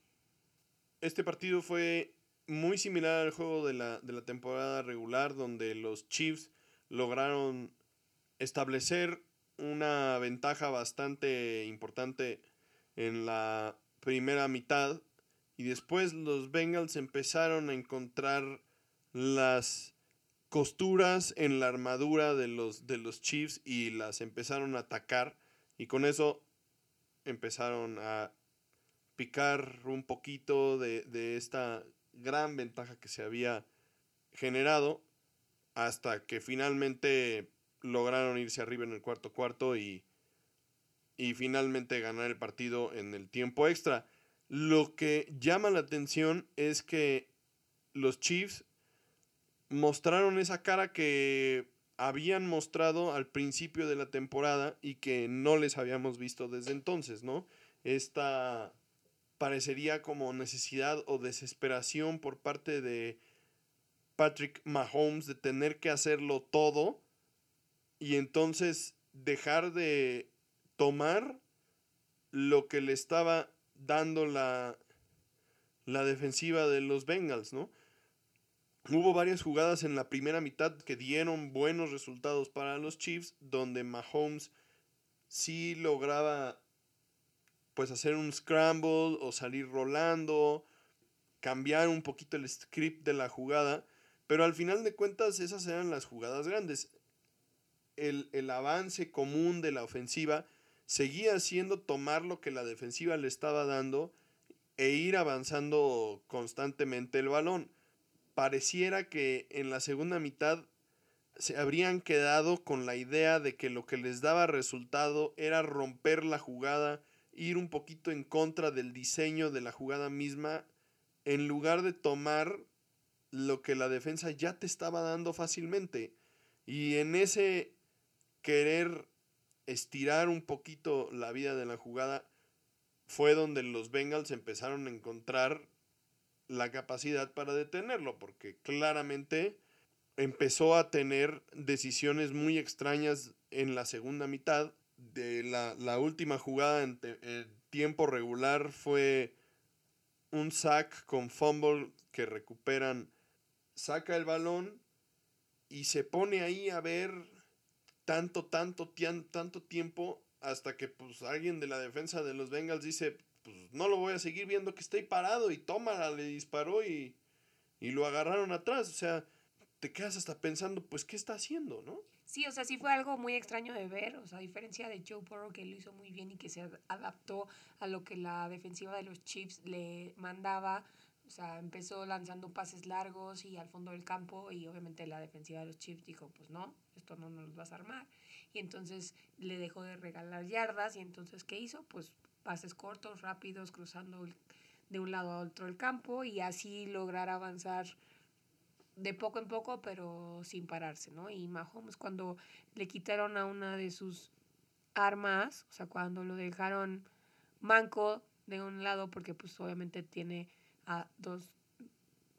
Este partido fue muy similar al juego de la, de la temporada regular, donde los Chiefs lograron establecer una ventaja bastante importante en la primera mitad y después los Bengals empezaron a encontrar las costuras en la armadura de los, de los Chiefs y las empezaron a atacar. Y con eso empezaron a picar un poquito de, de esta gran ventaja que se había generado hasta que finalmente lograron irse arriba en el cuarto cuarto y, y finalmente ganar el partido en el tiempo extra. Lo que llama la atención es que los Chiefs mostraron esa cara que habían mostrado al principio de la temporada y que no les habíamos visto desde entonces, ¿no? Esta parecería como necesidad o desesperación por parte de Patrick Mahomes de tener que hacerlo todo y entonces dejar de tomar lo que le estaba dando la, la defensiva de los Bengals, ¿no? Hubo varias jugadas en la primera mitad que dieron buenos resultados para los Chiefs, donde Mahomes sí lograba pues hacer un scramble o salir rolando, cambiar un poquito el script de la jugada, pero al final de cuentas esas eran las jugadas grandes. El, el avance común de la ofensiva seguía siendo tomar lo que la defensiva le estaba dando e ir avanzando constantemente el balón pareciera que en la segunda mitad se habrían quedado con la idea de que lo que les daba resultado era romper la jugada, ir un poquito en contra del diseño de la jugada misma, en lugar de tomar lo que la defensa ya te estaba dando fácilmente. Y en ese querer estirar un poquito la vida de la jugada, fue donde los Bengals empezaron a encontrar la capacidad para detenerlo, porque claramente empezó a tener decisiones muy extrañas en la segunda mitad. De la, última jugada en, tiempo regular fue un sack con fumble que recuperan, saca el balón y se pone ahí a ver tanto, tanto, tanto tiempo hasta que pues alguien de la defensa de los Bengals dice, pues no lo voy a seguir viendo que está parado y tómala, le disparó y, y lo agarraron atrás. O sea, te quedas hasta pensando, pues, ¿qué está haciendo, no?
Sí, o sea, sí fue algo muy extraño de ver, o sea, a diferencia de Joe Burrow que lo hizo muy bien y que se adaptó a lo que la defensiva de los Chiefs le mandaba, o sea, empezó lanzando pases largos y al fondo del campo y obviamente la defensiva de los Chiefs dijo, pues no, esto no nos vas a armar. Y entonces le dejó de regalar yardas y entonces, ¿qué hizo? Pues pases cortos, rápidos, cruzando de un lado a otro el campo y así lograr avanzar de poco en poco, pero sin pararse, ¿no? Y Mahomes cuando le quitaron a una de sus armas, o sea, cuando lo dejaron manco de un lado, porque pues obviamente tiene a dos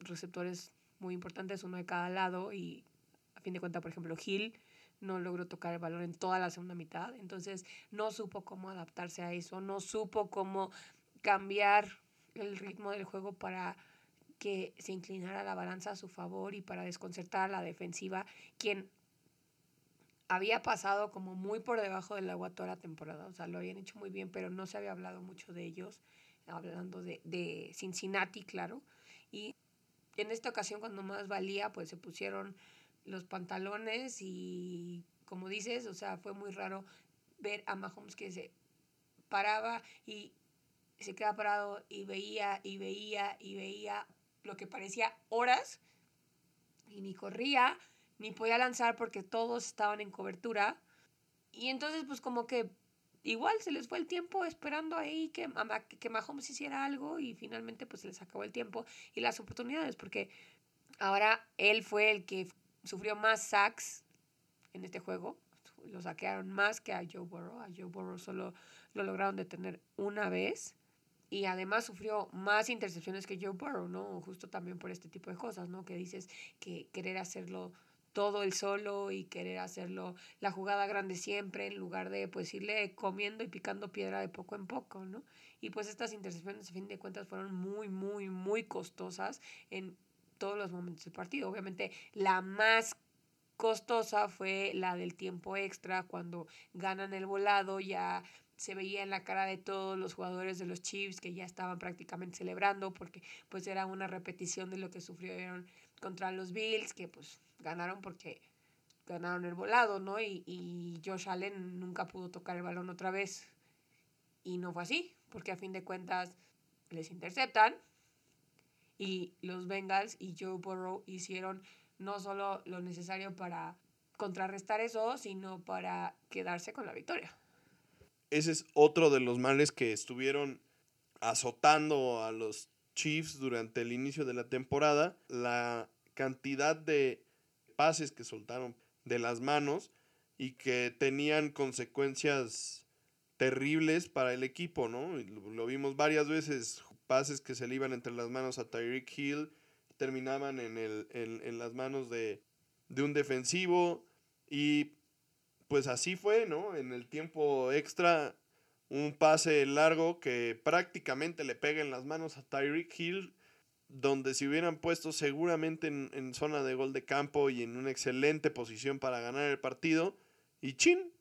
receptores muy importantes, uno de cada lado, y a fin de cuentas, por ejemplo, Hill no logró tocar el balón en toda la segunda mitad, entonces no supo cómo adaptarse a eso, no supo cómo cambiar el ritmo del juego para que se inclinara la balanza a su favor y para desconcertar a la defensiva, quien había pasado como muy por debajo del agua toda la temporada, o sea, lo habían hecho muy bien, pero no se había hablado mucho de ellos, hablando de, de Cincinnati, claro, y en esta ocasión cuando más valía, pues se pusieron los pantalones y como dices, o sea, fue muy raro ver a Mahomes que se paraba y se quedaba parado y veía y veía y veía lo que parecía horas y ni corría ni podía lanzar porque todos estaban en cobertura. Y entonces pues como que igual se les fue el tiempo esperando ahí que, que Mahomes hiciera algo y finalmente pues se les acabó el tiempo y las oportunidades porque ahora él fue el que sufrió más sacks en este juego. Lo saquearon más que a Joe Burrow. A Joe Burrow solo lo lograron detener una vez. Y además sufrió más intercepciones que Joe Burrow, ¿no? Justo también por este tipo de cosas, ¿no? Que dices que querer hacerlo todo el solo y querer hacerlo la jugada grande siempre en lugar de pues irle comiendo y picando piedra de poco en poco, ¿no? Y pues estas intercepciones a fin de cuentas fueron muy, muy, muy costosas en todos los momentos del partido. Obviamente la más costosa fue la del tiempo extra, cuando ganan el volado, ya se veía en la cara de todos los jugadores de los Chiefs que ya estaban prácticamente celebrando porque pues era una repetición de lo que sufrieron contra los Bills, que pues ganaron porque ganaron el volado, ¿no? Y, y Josh Allen nunca pudo tocar el balón otra vez. Y no fue así, porque a fin de cuentas les interceptan, y los Bengals y Joe Burrow hicieron no solo lo necesario para contrarrestar eso, sino para quedarse con la victoria.
Ese es otro de los males que estuvieron azotando a los Chiefs durante el inicio de la temporada, la cantidad de pases que soltaron de las manos y que tenían consecuencias terribles para el equipo, ¿no? Lo vimos varias veces pases que se le iban entre las manos a Tyreek Hill terminaban en, el, en, las manos de, de, un defensivo y pues así fue, ¿no? En el tiempo extra, un pase largo que prácticamente le pega en las manos a Tyreek Hill. donde se hubieran puesto seguramente en, en, zona de gol de campo y en una excelente posición para ganar el partido. Y chin,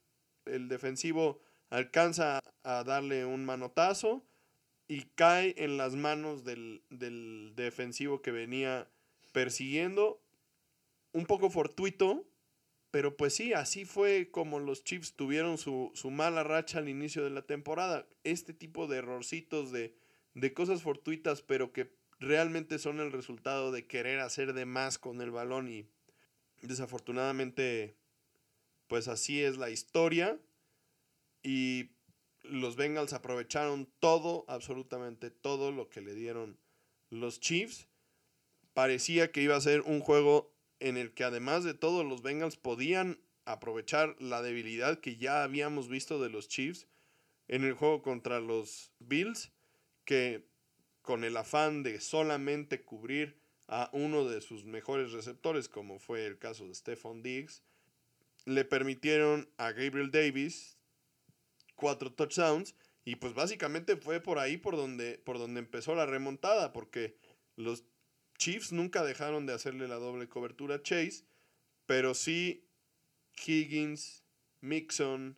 el defensivo alcanza a darle un manotazo y cae en las manos del, del defensivo que venía persiguiendo. Un poco fortuito, pero pues sí, así fue como los Chiefs tuvieron su, su mala racha al inicio de la temporada. Este tipo de errorcitos, de, de cosas fortuitas, pero que realmente son el resultado de querer hacer de más con el balón y desafortunadamente pues así es la historia y los Bengals aprovecharon todo, absolutamente todo lo que le dieron los Chiefs. Parecía que iba a ser un juego en el que además de todo los Bengals podían aprovechar la debilidad que ya habíamos visto de los Chiefs en el juego contra los Bills, que con el afán de solamente cubrir a uno de sus mejores receptores, como fue el caso de Stephon Diggs, le permitieron a Gabriel Davis cuatro touchdowns y pues básicamente fue por ahí por donde, por donde empezó la remontada, porque los Chiefs nunca dejaron de hacerle la doble cobertura a Chase, pero sí Higgins, Mixon,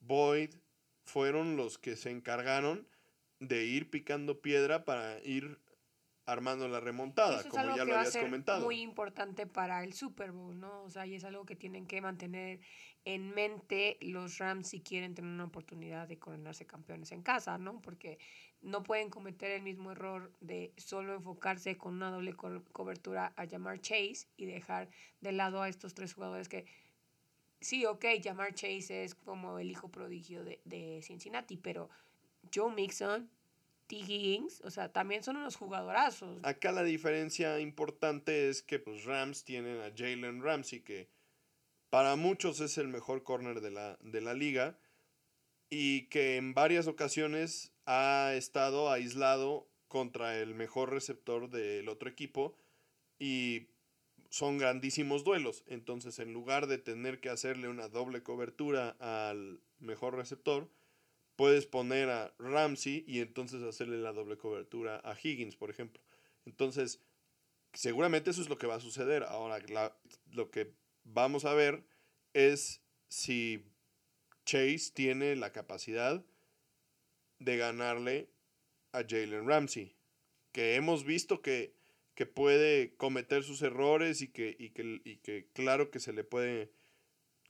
Boyd fueron los que se encargaron de ir picando piedra para ir armando la remontada, como ya lo habías
comentado. Muy importante para el Super Bowl, ¿no? O sea, y es algo que tienen que mantener en mente los Rams si quieren tener una oportunidad de coronarse campeones en casa, ¿no? Porque no pueden cometer el mismo error de solo enfocarse con una doble cobertura a llamar Chase y dejar de lado a estos tres jugadores que sí, ok, llamar Chase es como el hijo prodigio de, de Cincinnati, pero Joe Mixon, Higgins, o sea, también son unos jugadorazos.
Acá la diferencia importante es que pues Rams tienen a Jalen Ramsey, que para muchos es el mejor corner de la, de la liga y que en varias ocasiones ha estado aislado contra el mejor receptor del otro equipo y son grandísimos duelos. Entonces, en lugar de tener que hacerle una doble cobertura al mejor receptor, puedes poner a Ramsey y entonces hacerle la doble cobertura a Higgins, por ejemplo. Entonces, seguramente eso es lo que va a suceder. Ahora, lo que vamos a ver es si Chase tiene la capacidad de ganarle a Jalen Ramsey, que hemos visto que, que puede cometer sus errores y que, y que, y que claro que se le puede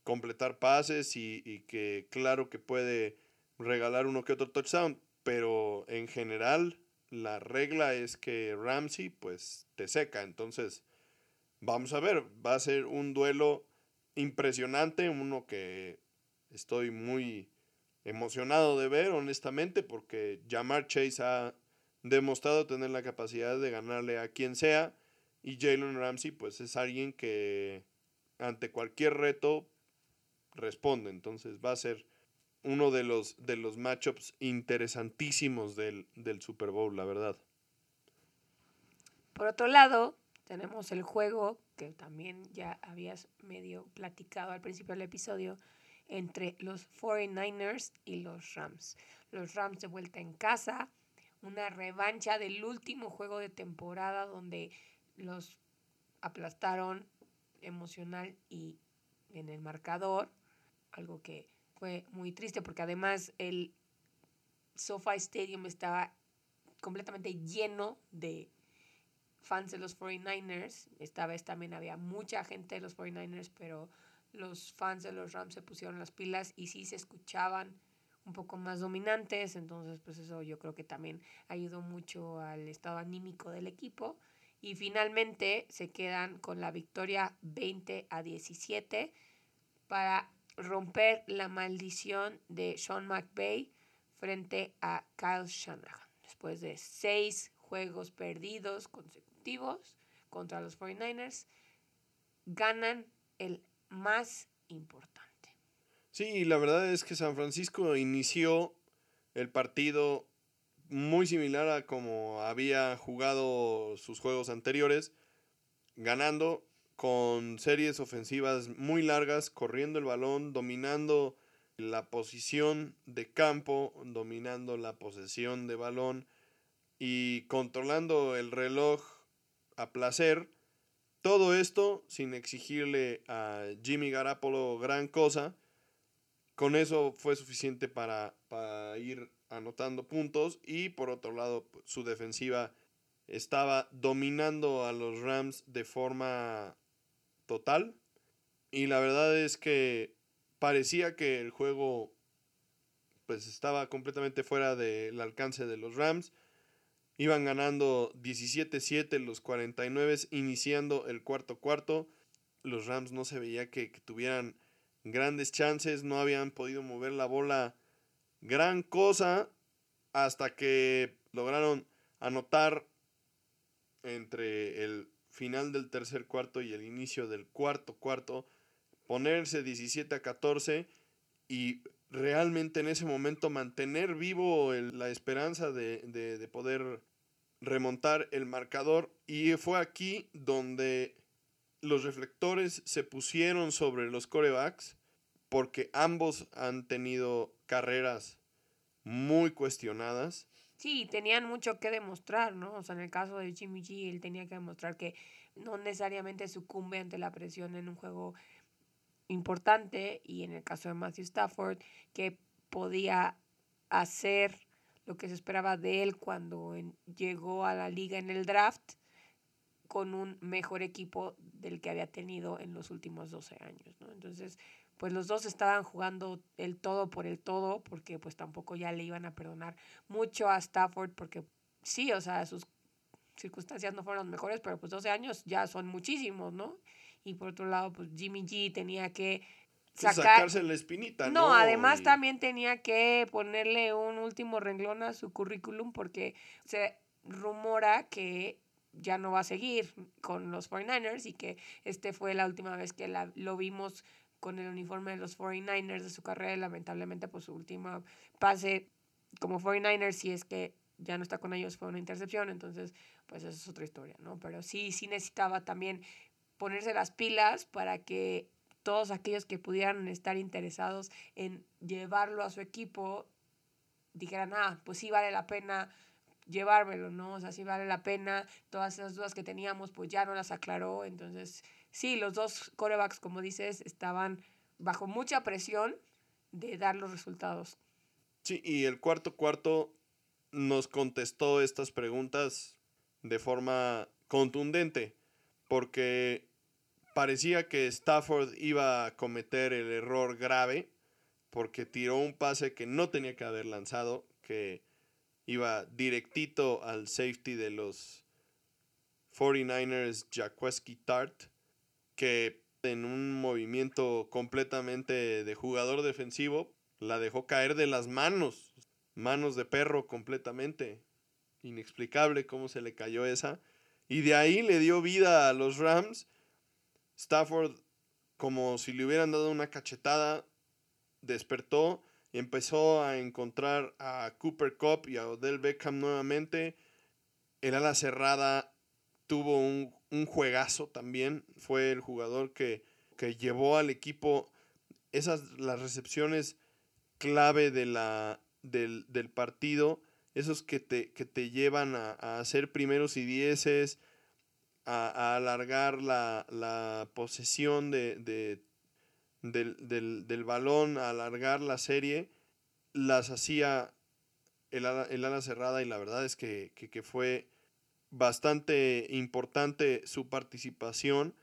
completar pases y, y que claro que puede regalar uno que otro touchdown, pero en general la regla es que Ramsey pues te seca, entonces vamos a ver, va a ser un duelo impresionante, uno que estoy muy emocionado de ver honestamente porque Jamar Chase ha demostrado tener la capacidad de ganarle a quien sea y Jalen Ramsey pues es alguien que ante cualquier reto responde, entonces va a ser uno de los, de los matchups interesantísimos del, del Super Bowl, la verdad.
Por otro lado, tenemos el juego que también ya habías medio platicado al principio del episodio entre los 49ers y los Rams. Los Rams de vuelta en casa, una revancha del último juego de temporada donde los aplastaron emocional y en el marcador, algo que fue muy triste porque además el SoFi Stadium estaba completamente lleno de fans de los 49ers. Esta vez también había mucha gente de los 49ers, pero los fans de los Rams se pusieron las pilas y sí se escuchaban un poco más dominantes, entonces pues eso yo creo que también ayudó mucho al estado anímico del equipo y finalmente se quedan con la victoria 20 a 17 para romper la maldición de Sean McVay frente a Kyle Shanahan. Después de seis juegos perdidos consecutivos contra los 49ers, ganan el más importante.
Sí, la verdad es que San Francisco inició el partido muy similar a como había jugado sus juegos anteriores, ganando con series ofensivas muy largas, corriendo el balón, dominando la posición de campo, dominando la posesión de balón, y controlando el reloj a placer. Todo esto sin exigirle a Jimmy Garapolo gran cosa. Con eso fue suficiente para, para ir anotando puntos y por otro lado su defensiva estaba dominando a los Rams de forma total y la verdad es que parecía que el juego pues estaba completamente fuera del alcance de los Rams. Iban ganando 17-7 los 49 iniciando el cuarto cuarto. Los Rams no se veía que, que tuvieran grandes chances, no habían podido mover la bola gran cosa hasta que lograron anotar entre el final del tercer cuarto y el inicio del cuarto cuarto, ponerse 17 a 14 y realmente en ese momento mantener vivo la esperanza de, de poder remontar el marcador. Y fue aquí donde los reflectores se pusieron sobre los corebacks porque ambos han tenido carreras muy cuestionadas.
Sí, tenían mucho que demostrar, ¿no? O sea, en el caso de Jimmy G, él tenía que demostrar que no necesariamente sucumbe ante la presión en un juego importante y en el caso de Matthew Stafford, que podía hacer lo que se esperaba de él cuando llegó a la liga en el draft con un mejor equipo del que había tenido en los últimos 12 años, ¿no? Entonces, pues los dos estaban jugando el todo por el todo, porque pues tampoco ya le iban a perdonar mucho a Stafford, porque sí, o sea, sus circunstancias no fueron mejores, pero pues 12 años ya son muchísimos, ¿no? Y por otro lado, pues Jimmy G tenía que
sacar... sacarse la espinita,
¿no? No, además también tenía que ponerle un último renglón a su currículum porque se rumora que ya no va a seguir con los 49ers y que este fue la última vez que la, lo vimos con el uniforme de los 49ers de su carrera lamentablemente pues su última pase como 49ers si es que ya no está con ellos fue una intercepción, entonces pues esa es otra historia, ¿no? Pero sí, sí necesitaba también ponerse las pilas para que todos aquellos que pudieran estar interesados en llevarlo a su equipo dijeran, ah, pues sí vale la pena llevármelo, ¿no? O sea, sí vale la pena, todas esas dudas que teníamos, pues ya no las aclaró, entonces sí, los dos corebacks, como dices, estaban bajo mucha presión de dar los resultados.
Sí, y el cuarto cuarto nos contestó estas preguntas de forma contundente, porque parecía que Stafford iba a cometer el error grave, porque tiró un pase que no tenía que haber lanzado, que iba directito al safety de los 49ers, Jaqueski Tart que en un movimiento completamente de jugador defensivo la dejó caer de las manos, manos de perro completamente. Inexplicable cómo se le cayó esa. Y de ahí le dio vida a los Rams. Stafford, como si le hubieran dado una cachetada, despertó y empezó a encontrar a Cooper Cup y a Odell Beckham nuevamente. El ala cerrada tuvo un un juegazo también. Fue el jugador que, llevó al equipo esas las recepciones clave de la, del, partido. Esos que te, que te llevan a, hacer primeros y dieces, a, alargar la, posesión de, del, balón, a alargar la serie, las hacía el ala, el ala cerrada y la verdad es que, que fue bastante importante su participación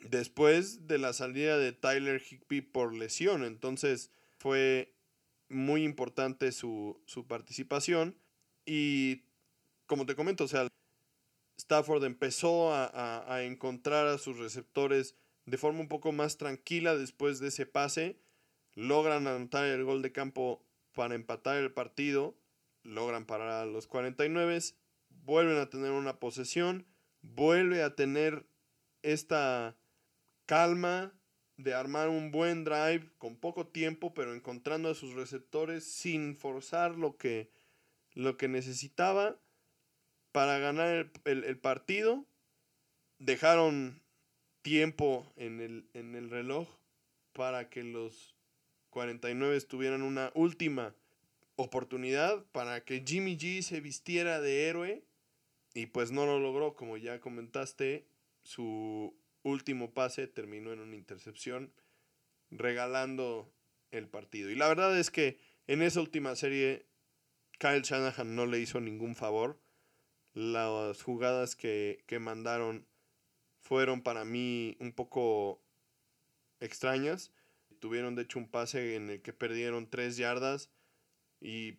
después de la salida de Tyler Higby por lesión. Entonces fue muy importante su, participación. Y como te comento, o sea, Stafford empezó a, a, encontrar a sus receptores de forma un poco más tranquila después de ese pase. Logran anotar el gol de campo para empatar el partido. Logran parar a los 49 vuelven a tener una posesión, vuelve a tener esta calma de armar un buen drive con poco tiempo, pero encontrando a sus receptores sin forzar lo que, lo que necesitaba para ganar el, partido. Dejaron tiempo en el, en el reloj para que los 49 tuvieran una última oportunidad para que Jimmy G se vistiera de héroe y pues no lo logró, como ya comentaste, su último pase terminó en una intercepción regalando el partido. Y la verdad es que en esa última serie Kyle Shanahan no le hizo ningún favor. Las jugadas que, que mandaron fueron para mí un poco extrañas. Tuvieron de hecho un pase en el que perdieron tres yardas y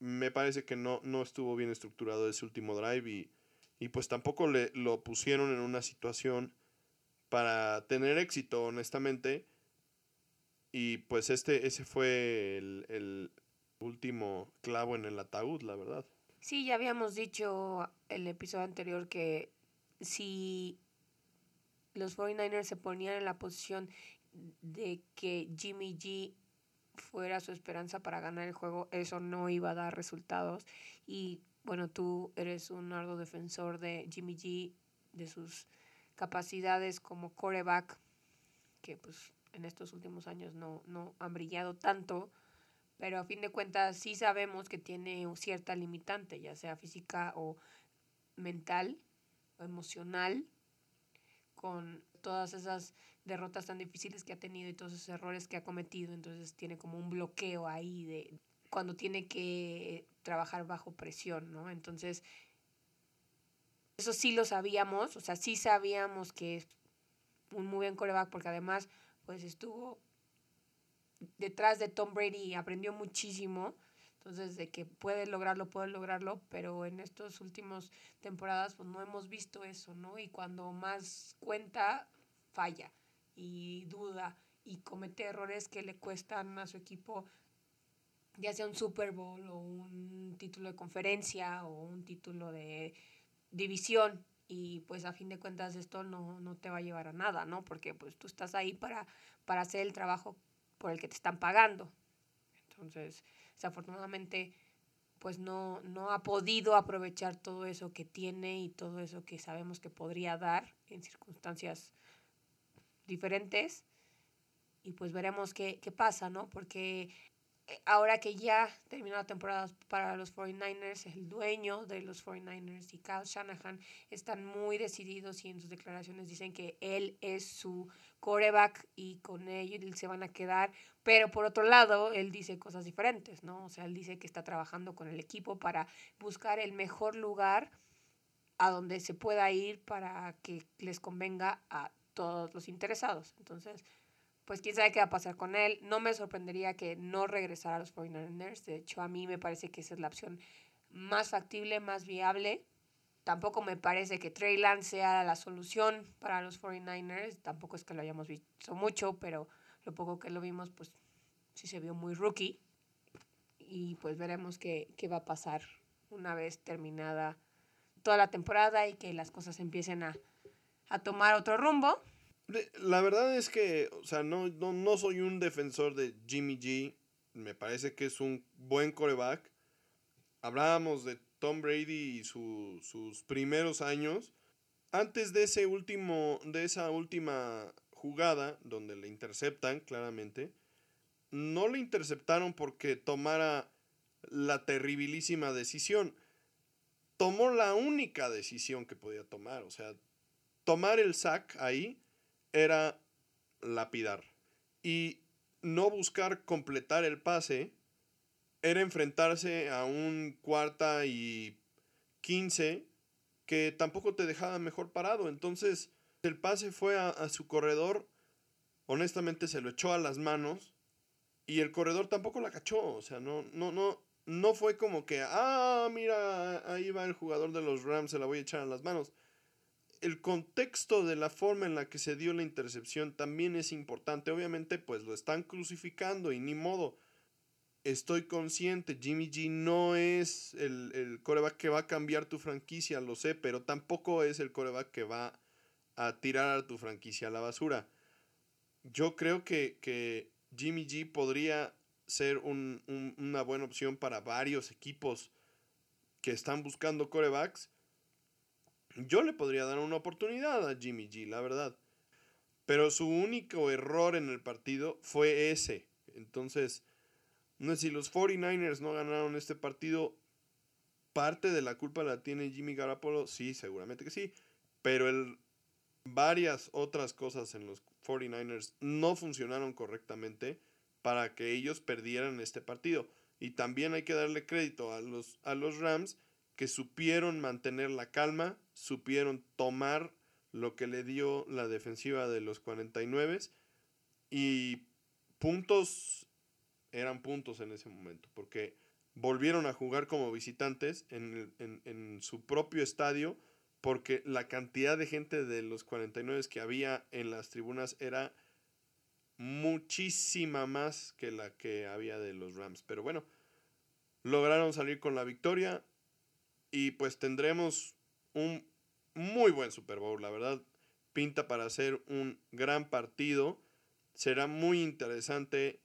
me parece que no, no estuvo bien estructurado ese último drive y, y pues tampoco le, lo pusieron en una situación para tener éxito, honestamente. Y pues este, ese fue el, el último clavo en el ataúd, la verdad.
Sí, ya habíamos dicho el episodio anterior que si los 49ers se ponían en la posición de que Jimmy G fuera su esperanza para ganar el juego, eso no iba a dar resultados. Y bueno, tú eres un arduo defensor de Jimmy G, de sus capacidades como coreback, que pues en estos últimos años no, no han brillado tanto, pero a fin de cuentas sí sabemos que tiene cierta limitante, ya sea física o mental o emocional, con todas esas derrotas tan difíciles que ha tenido y todos esos errores que ha cometido, entonces tiene como un bloqueo ahí de cuando tiene que trabajar bajo presión, ¿no? Entonces, eso sí lo sabíamos, o sea, sí sabíamos que es un muy buen coreback porque además pues estuvo detrás de Tom Brady y aprendió muchísimo. Entonces, de que puede lograrlo, puede lograrlo, pero en estas últimas temporadas pues no hemos visto eso, ¿no? Y cuando más cuenta, falla y duda y comete errores que le cuestan a su equipo ya sea un Super Bowl o un título de conferencia o un título de división y pues a fin de cuentas esto no, no te va a llevar a nada, ¿no? Porque pues tú estás ahí para, para hacer el trabajo por el que te están pagando. Entonces, desafortunadamente, pues no, no ha podido aprovechar todo eso que tiene y todo eso que sabemos que podría dar en circunstancias diferentes. Y pues veremos qué, qué pasa, ¿no? Porque ahora que ya terminó la temporada para los 49ers, el dueño de los 49ers y Kyle Shanahan están muy decididos y en sus declaraciones dicen que él es su coreback y con él se van a quedar, pero por otro lado, él dice cosas diferentes, ¿no? O sea, él dice que está trabajando con el equipo para buscar el mejor lugar a donde se pueda ir para que les convenga a todos los interesados. Entonces, pues quién sabe qué va a pasar con él. No me sorprendería que no regresara a los 49ers. De hecho, a mí me parece que esa es la opción más factible, más viable. Tampoco me parece que Trey Lance sea la solución para los 49ers. Tampoco es que lo hayamos visto mucho, pero lo poco que lo vimos, pues sí se vio muy rookie. Y pues veremos qué, qué va a pasar una vez terminada toda la temporada y que las cosas empiecen a, a tomar otro rumbo.
La verdad es que, o sea, no, no, no soy un defensor de Jimmy G. Me parece que es un buen coreback. Hablábamos de Tom Brady y su, sus primeros años. Antes de ese último, de esa última jugada, donde le interceptan claramente, no le interceptaron porque tomara la terribilísima decisión. Tomó la única decisión que podía tomar. O sea, tomar el sack ahí era lapidar. Y no buscar completar el pase era enfrentarse a un cuarta y quince que tampoco te dejaba mejor parado. Entonces el pase fue a, su corredor, honestamente se lo echó a las manos y el corredor tampoco la cachó. O sea, no, no, no, no fue como que, ah, mira, ahí va el jugador de los Rams, se la voy a echar a las manos el contexto de la forma en la que se dio la intercepción también es importante. Obviamente, pues lo están crucificando y ni modo. Estoy consciente, Jimmy G no es el, el coreback que va a cambiar tu franquicia, lo sé, pero tampoco es el coreback que va a tirar a tu franquicia a la basura. Yo creo que, que Jimmy G podría ser una buena opción para varios equipos que están buscando corebacks yo le podría dar una oportunidad a Jimmy G, la verdad. Pero su único error en el partido fue ese. Entonces, No si los 49ers no ganaron este partido, parte de la culpa la tiene Jimmy Garoppolo, sí, seguramente que sí, pero el, varias otras cosas en los 49ers no funcionaron correctamente para que ellos perdieran este partido. Y también hay que darle crédito a los, a los Rams que supieron mantener la calma, supieron tomar lo que le dio la defensiva de los 49 y puntos eran puntos en ese momento, porque volvieron a jugar como visitantes en, en, su propio estadio, porque la cantidad de gente de los 49 que había en las tribunas era muchísima más que la que había de los Rams. Pero bueno, lograron salir con la victoria y pues tendremos un muy buen Super Bowl, la verdad. Pinta para ser un gran partido. Será muy interesante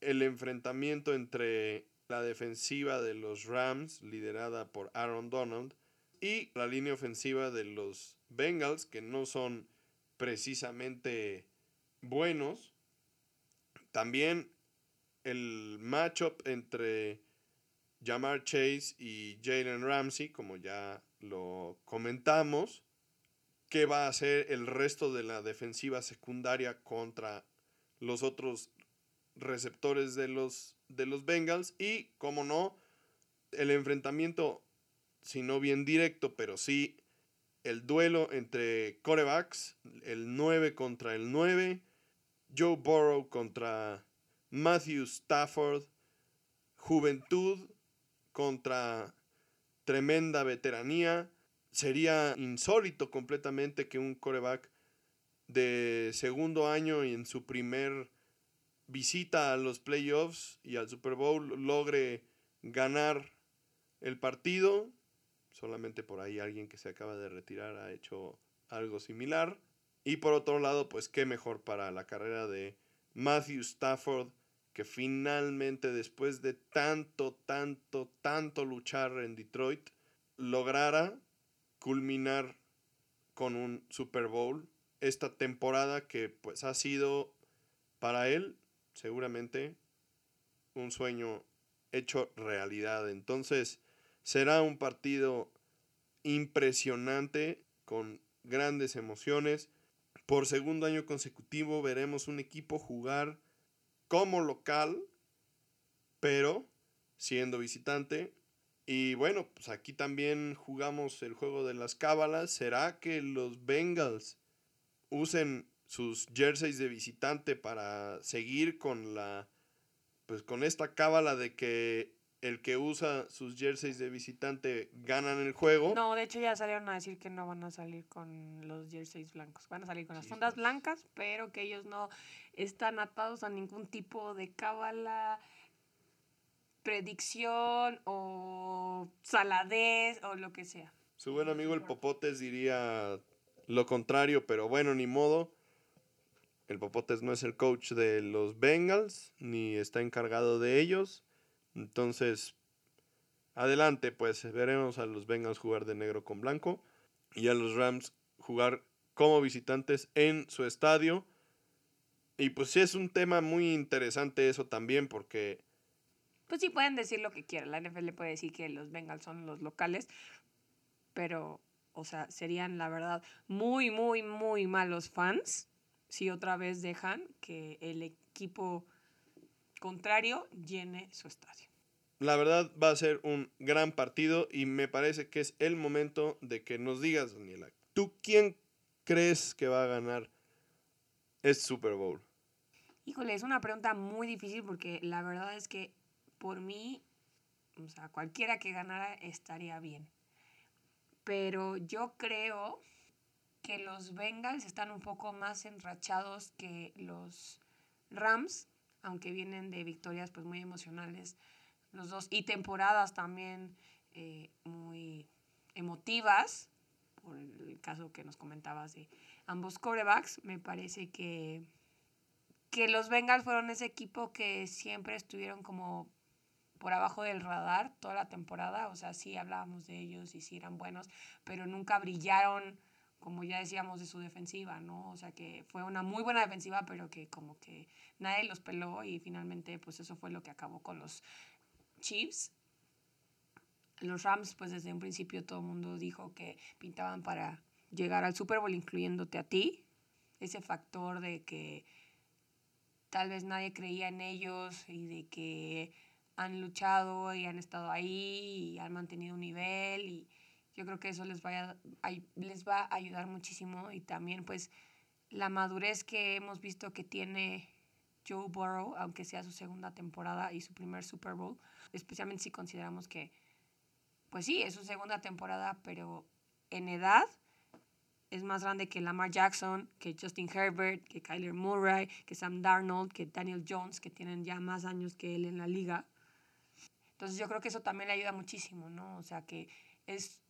el enfrentamiento entre la defensiva de los Rams, liderada por Aaron Donald, y la línea ofensiva de los Bengals, que no son precisamente buenos. También el matchup entre Jamar Chase y Jalen Ramsey, como ya lo comentamos. ¿Qué va a hacer el resto de la defensiva secundaria contra los otros receptores de los, de los Bengals? Y, como no, el enfrentamiento, si no bien directo, pero sí el duelo entre corebacks, el 9 contra el 9, Joe Burrow contra Matthew Stafford, juventud contra tremenda veteranía. Sería insólito completamente que un coreback de segundo año y en su primer visita a los playoffs y al Super Bowl logre ganar el partido. Solamente por ahí alguien que se acaba de retirar ha hecho algo similar. Y por otro lado, pues qué mejor para la carrera de Matthew Stafford que finalmente después de tanto, tanto, tanto luchar en Detroit, lograra culminar con un Super Bowl esta temporada que pues ha sido para él seguramente un sueño hecho realidad. Entonces será un partido impresionante con grandes emociones. Por segundo año consecutivo veremos un equipo jugar como local, pero siendo visitante. Y bueno, pues aquí también jugamos el juego de las cábalas. ¿Será que los Bengals usen sus jerseys de visitante para seguir con la pues con esta cábala de que el que usa sus jerseys de visitante ganan el juego.
No, de hecho ya salieron a decir que no van a salir con los jerseys blancos. Van a salir con las fundas blancas, pero que ellos no están atados a ningún tipo de cábala, predicción o saladez o lo que sea.
Su buen amigo el Popotes diría lo contrario, pero bueno, ni modo. El Popotes no es el coach de los Bengals, ni está encargado de ellos. Entonces, adelante, pues veremos a los Bengals jugar de negro con blanco y a los Rams jugar como visitantes en su estadio. Y pues sí es un tema muy interesante eso también porque...
Pues sí pueden decir lo que quieran. La NFL puede decir que los Bengals son los locales, pero, o sea, serían la verdad muy, muy, muy malos fans si otra vez dejan que el equipo contrario llene su estadio.
La verdad va a ser un gran partido y me parece que es el momento de que nos digas, Daniela, ¿tú quién crees que va a ganar este Super Bowl?
Híjole, es una pregunta muy difícil porque la verdad es que por mí, o sea, cualquiera que ganara estaría bien. Pero yo creo que los Bengals están un poco más enrachados que los Rams aunque vienen de victorias pues muy emocionales los dos y temporadas también eh, muy emotivas, por el caso que nos comentabas de ambos corebacks, me parece que, que los Bengals fueron ese equipo que siempre estuvieron como por abajo del radar toda la temporada, o sea, sí hablábamos de ellos y sí eran buenos, pero nunca brillaron como ya decíamos, de su defensiva, ¿no? O sea, que fue una muy buena defensiva, pero que como que nadie los peló y finalmente pues eso fue lo que acabó con los Chiefs. Los Rams, pues desde un principio todo el mundo dijo que pintaban para llegar al Super Bowl, incluyéndote a ti. Ese factor de que tal vez nadie creía en ellos y de que han luchado y han estado ahí y han mantenido un nivel y yo creo que eso les, vaya, les va a ayudar muchísimo y también pues la madurez que hemos visto que tiene Joe Burrow, aunque sea su segunda temporada y su primer Super Bowl, especialmente si consideramos que, pues sí, es su segunda temporada, pero en edad es más grande que Lamar Jackson, que Justin Herbert, que Kyler Murray, que Sam Darnold, que Daniel Jones, que tienen ya más años que él en la liga. Entonces yo creo que eso también le ayuda muchísimo, ¿no? O sea que es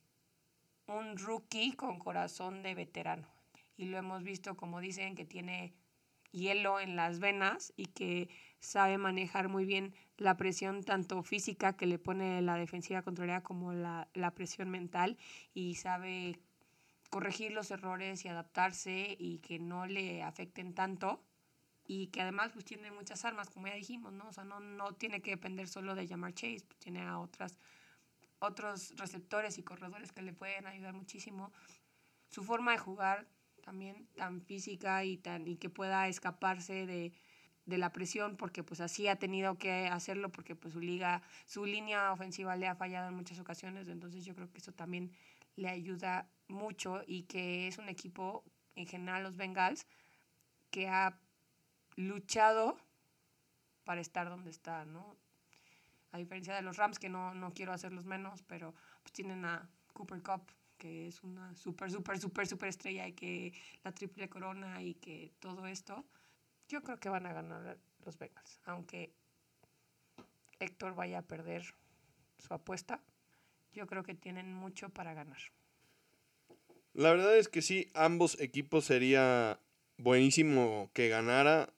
un rookie con corazón de veterano. Y lo hemos visto, como dicen, que tiene hielo en las venas y que sabe manejar muy bien la presión tanto física que le pone la defensiva contraria como la, la presión mental y sabe corregir los errores y adaptarse y que no le afecten tanto y que además pues tiene muchas armas como ya dijimos, ¿no? O sea, no, no tiene que depender solo de llamar Chase, tiene a otras otros receptores y corredores que le pueden ayudar muchísimo. Su forma de jugar también tan física y, tan, y que pueda escaparse de, de la presión porque pues así ha tenido que hacerlo porque pues su liga, su línea ofensiva le ha fallado en muchas ocasiones, entonces yo creo que eso también le ayuda mucho y que es un equipo, en general los Bengals, que ha luchado para estar donde está, ¿no? A diferencia de los Rams, que no, no quiero hacerlos menos, pero pues tienen a Cooper Cup, que es una súper, súper, súper, súper estrella y que la triple corona y que todo esto, yo creo que van a ganar los Bengals, aunque Héctor vaya a perder su apuesta, yo creo que tienen mucho para ganar.
La verdad es que sí, ambos equipos sería buenísimo que ganara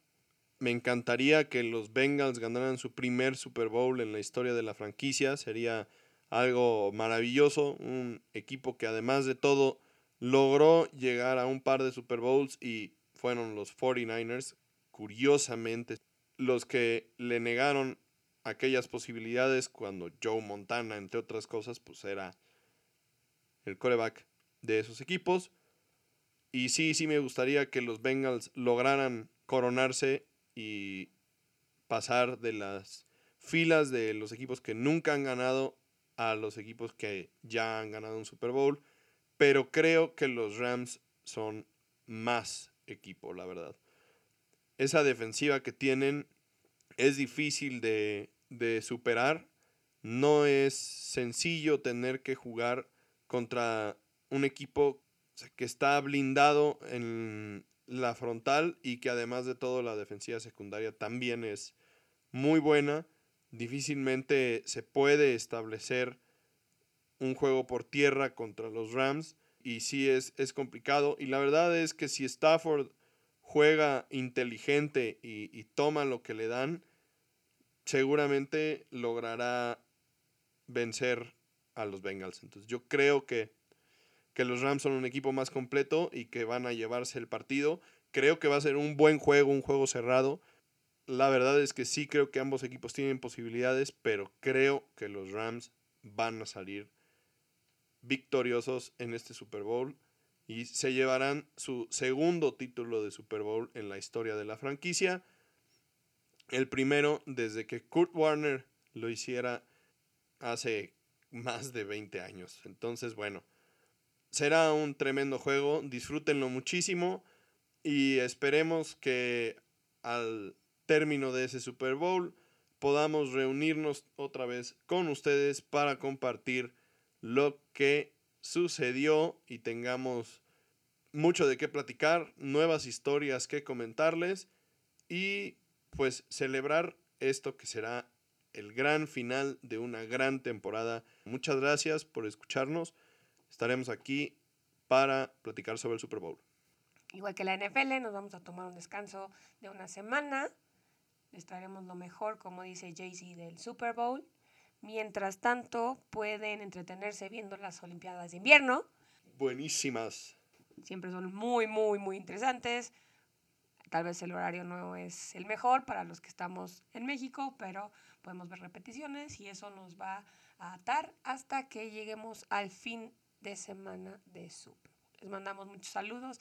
me encantaría que los Bengals ganaran su primer Super Bowl en la historia de la franquicia. Sería algo maravilloso. Un equipo que además de todo logró llegar a un par de Super Bowls y fueron los 49ers, curiosamente, los que le negaron aquellas posibilidades cuando Joe Montana, entre otras cosas, pues era el coreback de esos equipos. Y sí, sí me gustaría que los Bengals lograran coronarse y pasar de las filas de los equipos que nunca han ganado a los equipos que ya han ganado un Super Bowl. Pero creo que los Rams son más equipo, la verdad. Esa defensiva que tienen es difícil de, de superar. No es sencillo tener que jugar contra un equipo que está blindado en, la frontal y que además de todo la defensiva secundaria también es muy buena. Difícilmente se puede establecer un juego por tierra contra los Rams y sí es, es complicado. Y la verdad es que si Stafford juega inteligente y, y toma lo que le dan, seguramente logrará vencer a los Bengals. Entonces yo creo que que los Rams son un equipo más completo y que van a llevarse el partido. Creo que va a ser un buen juego, un juego cerrado. La verdad es que sí creo que ambos equipos tienen posibilidades, pero creo que los Rams van a salir victoriosos en este Super Bowl y se llevarán su segundo título de Super Bowl en la historia de la franquicia. El primero desde que Kurt Warner lo hiciera hace más de 20 años. Entonces, bueno, será un tremendo juego, disfrútenlo muchísimo y esperemos que al término de ese Super Bowl podamos reunirnos otra vez con ustedes para compartir lo que sucedió y tengamos mucho de qué platicar, nuevas historias que comentarles y pues celebrar esto que será el gran final de una gran temporada. Muchas gracias por escucharnos estaremos aquí para platicar sobre el Super Bowl.
Igual que la NFL, nos vamos a tomar un descanso de una semana. Estaremos lo mejor, como dice Jay-Z, del Super Bowl. Mientras tanto, pueden entretenerse viendo las Olimpiadas de invierno.
Buenísimas.
siempre son muy, muy, muy interesantes. Tal vez el horario no es el mejor para los que estamos en México, pero podemos ver repeticiones y eso nos va a atar hasta que lleguemos al fin de semana de Super. Les mandamos muchos saludos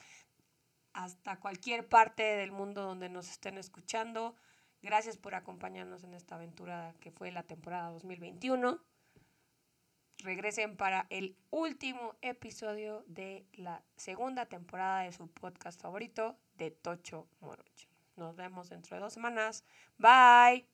hasta cualquier parte del mundo donde nos estén escuchando. Gracias por acompañarnos en esta aventura que fue la temporada 2021. Regresen para el último episodio de la segunda temporada de su podcast favorito, de Tocho Morocho. Nos vemos dentro de dos semanas. Bye.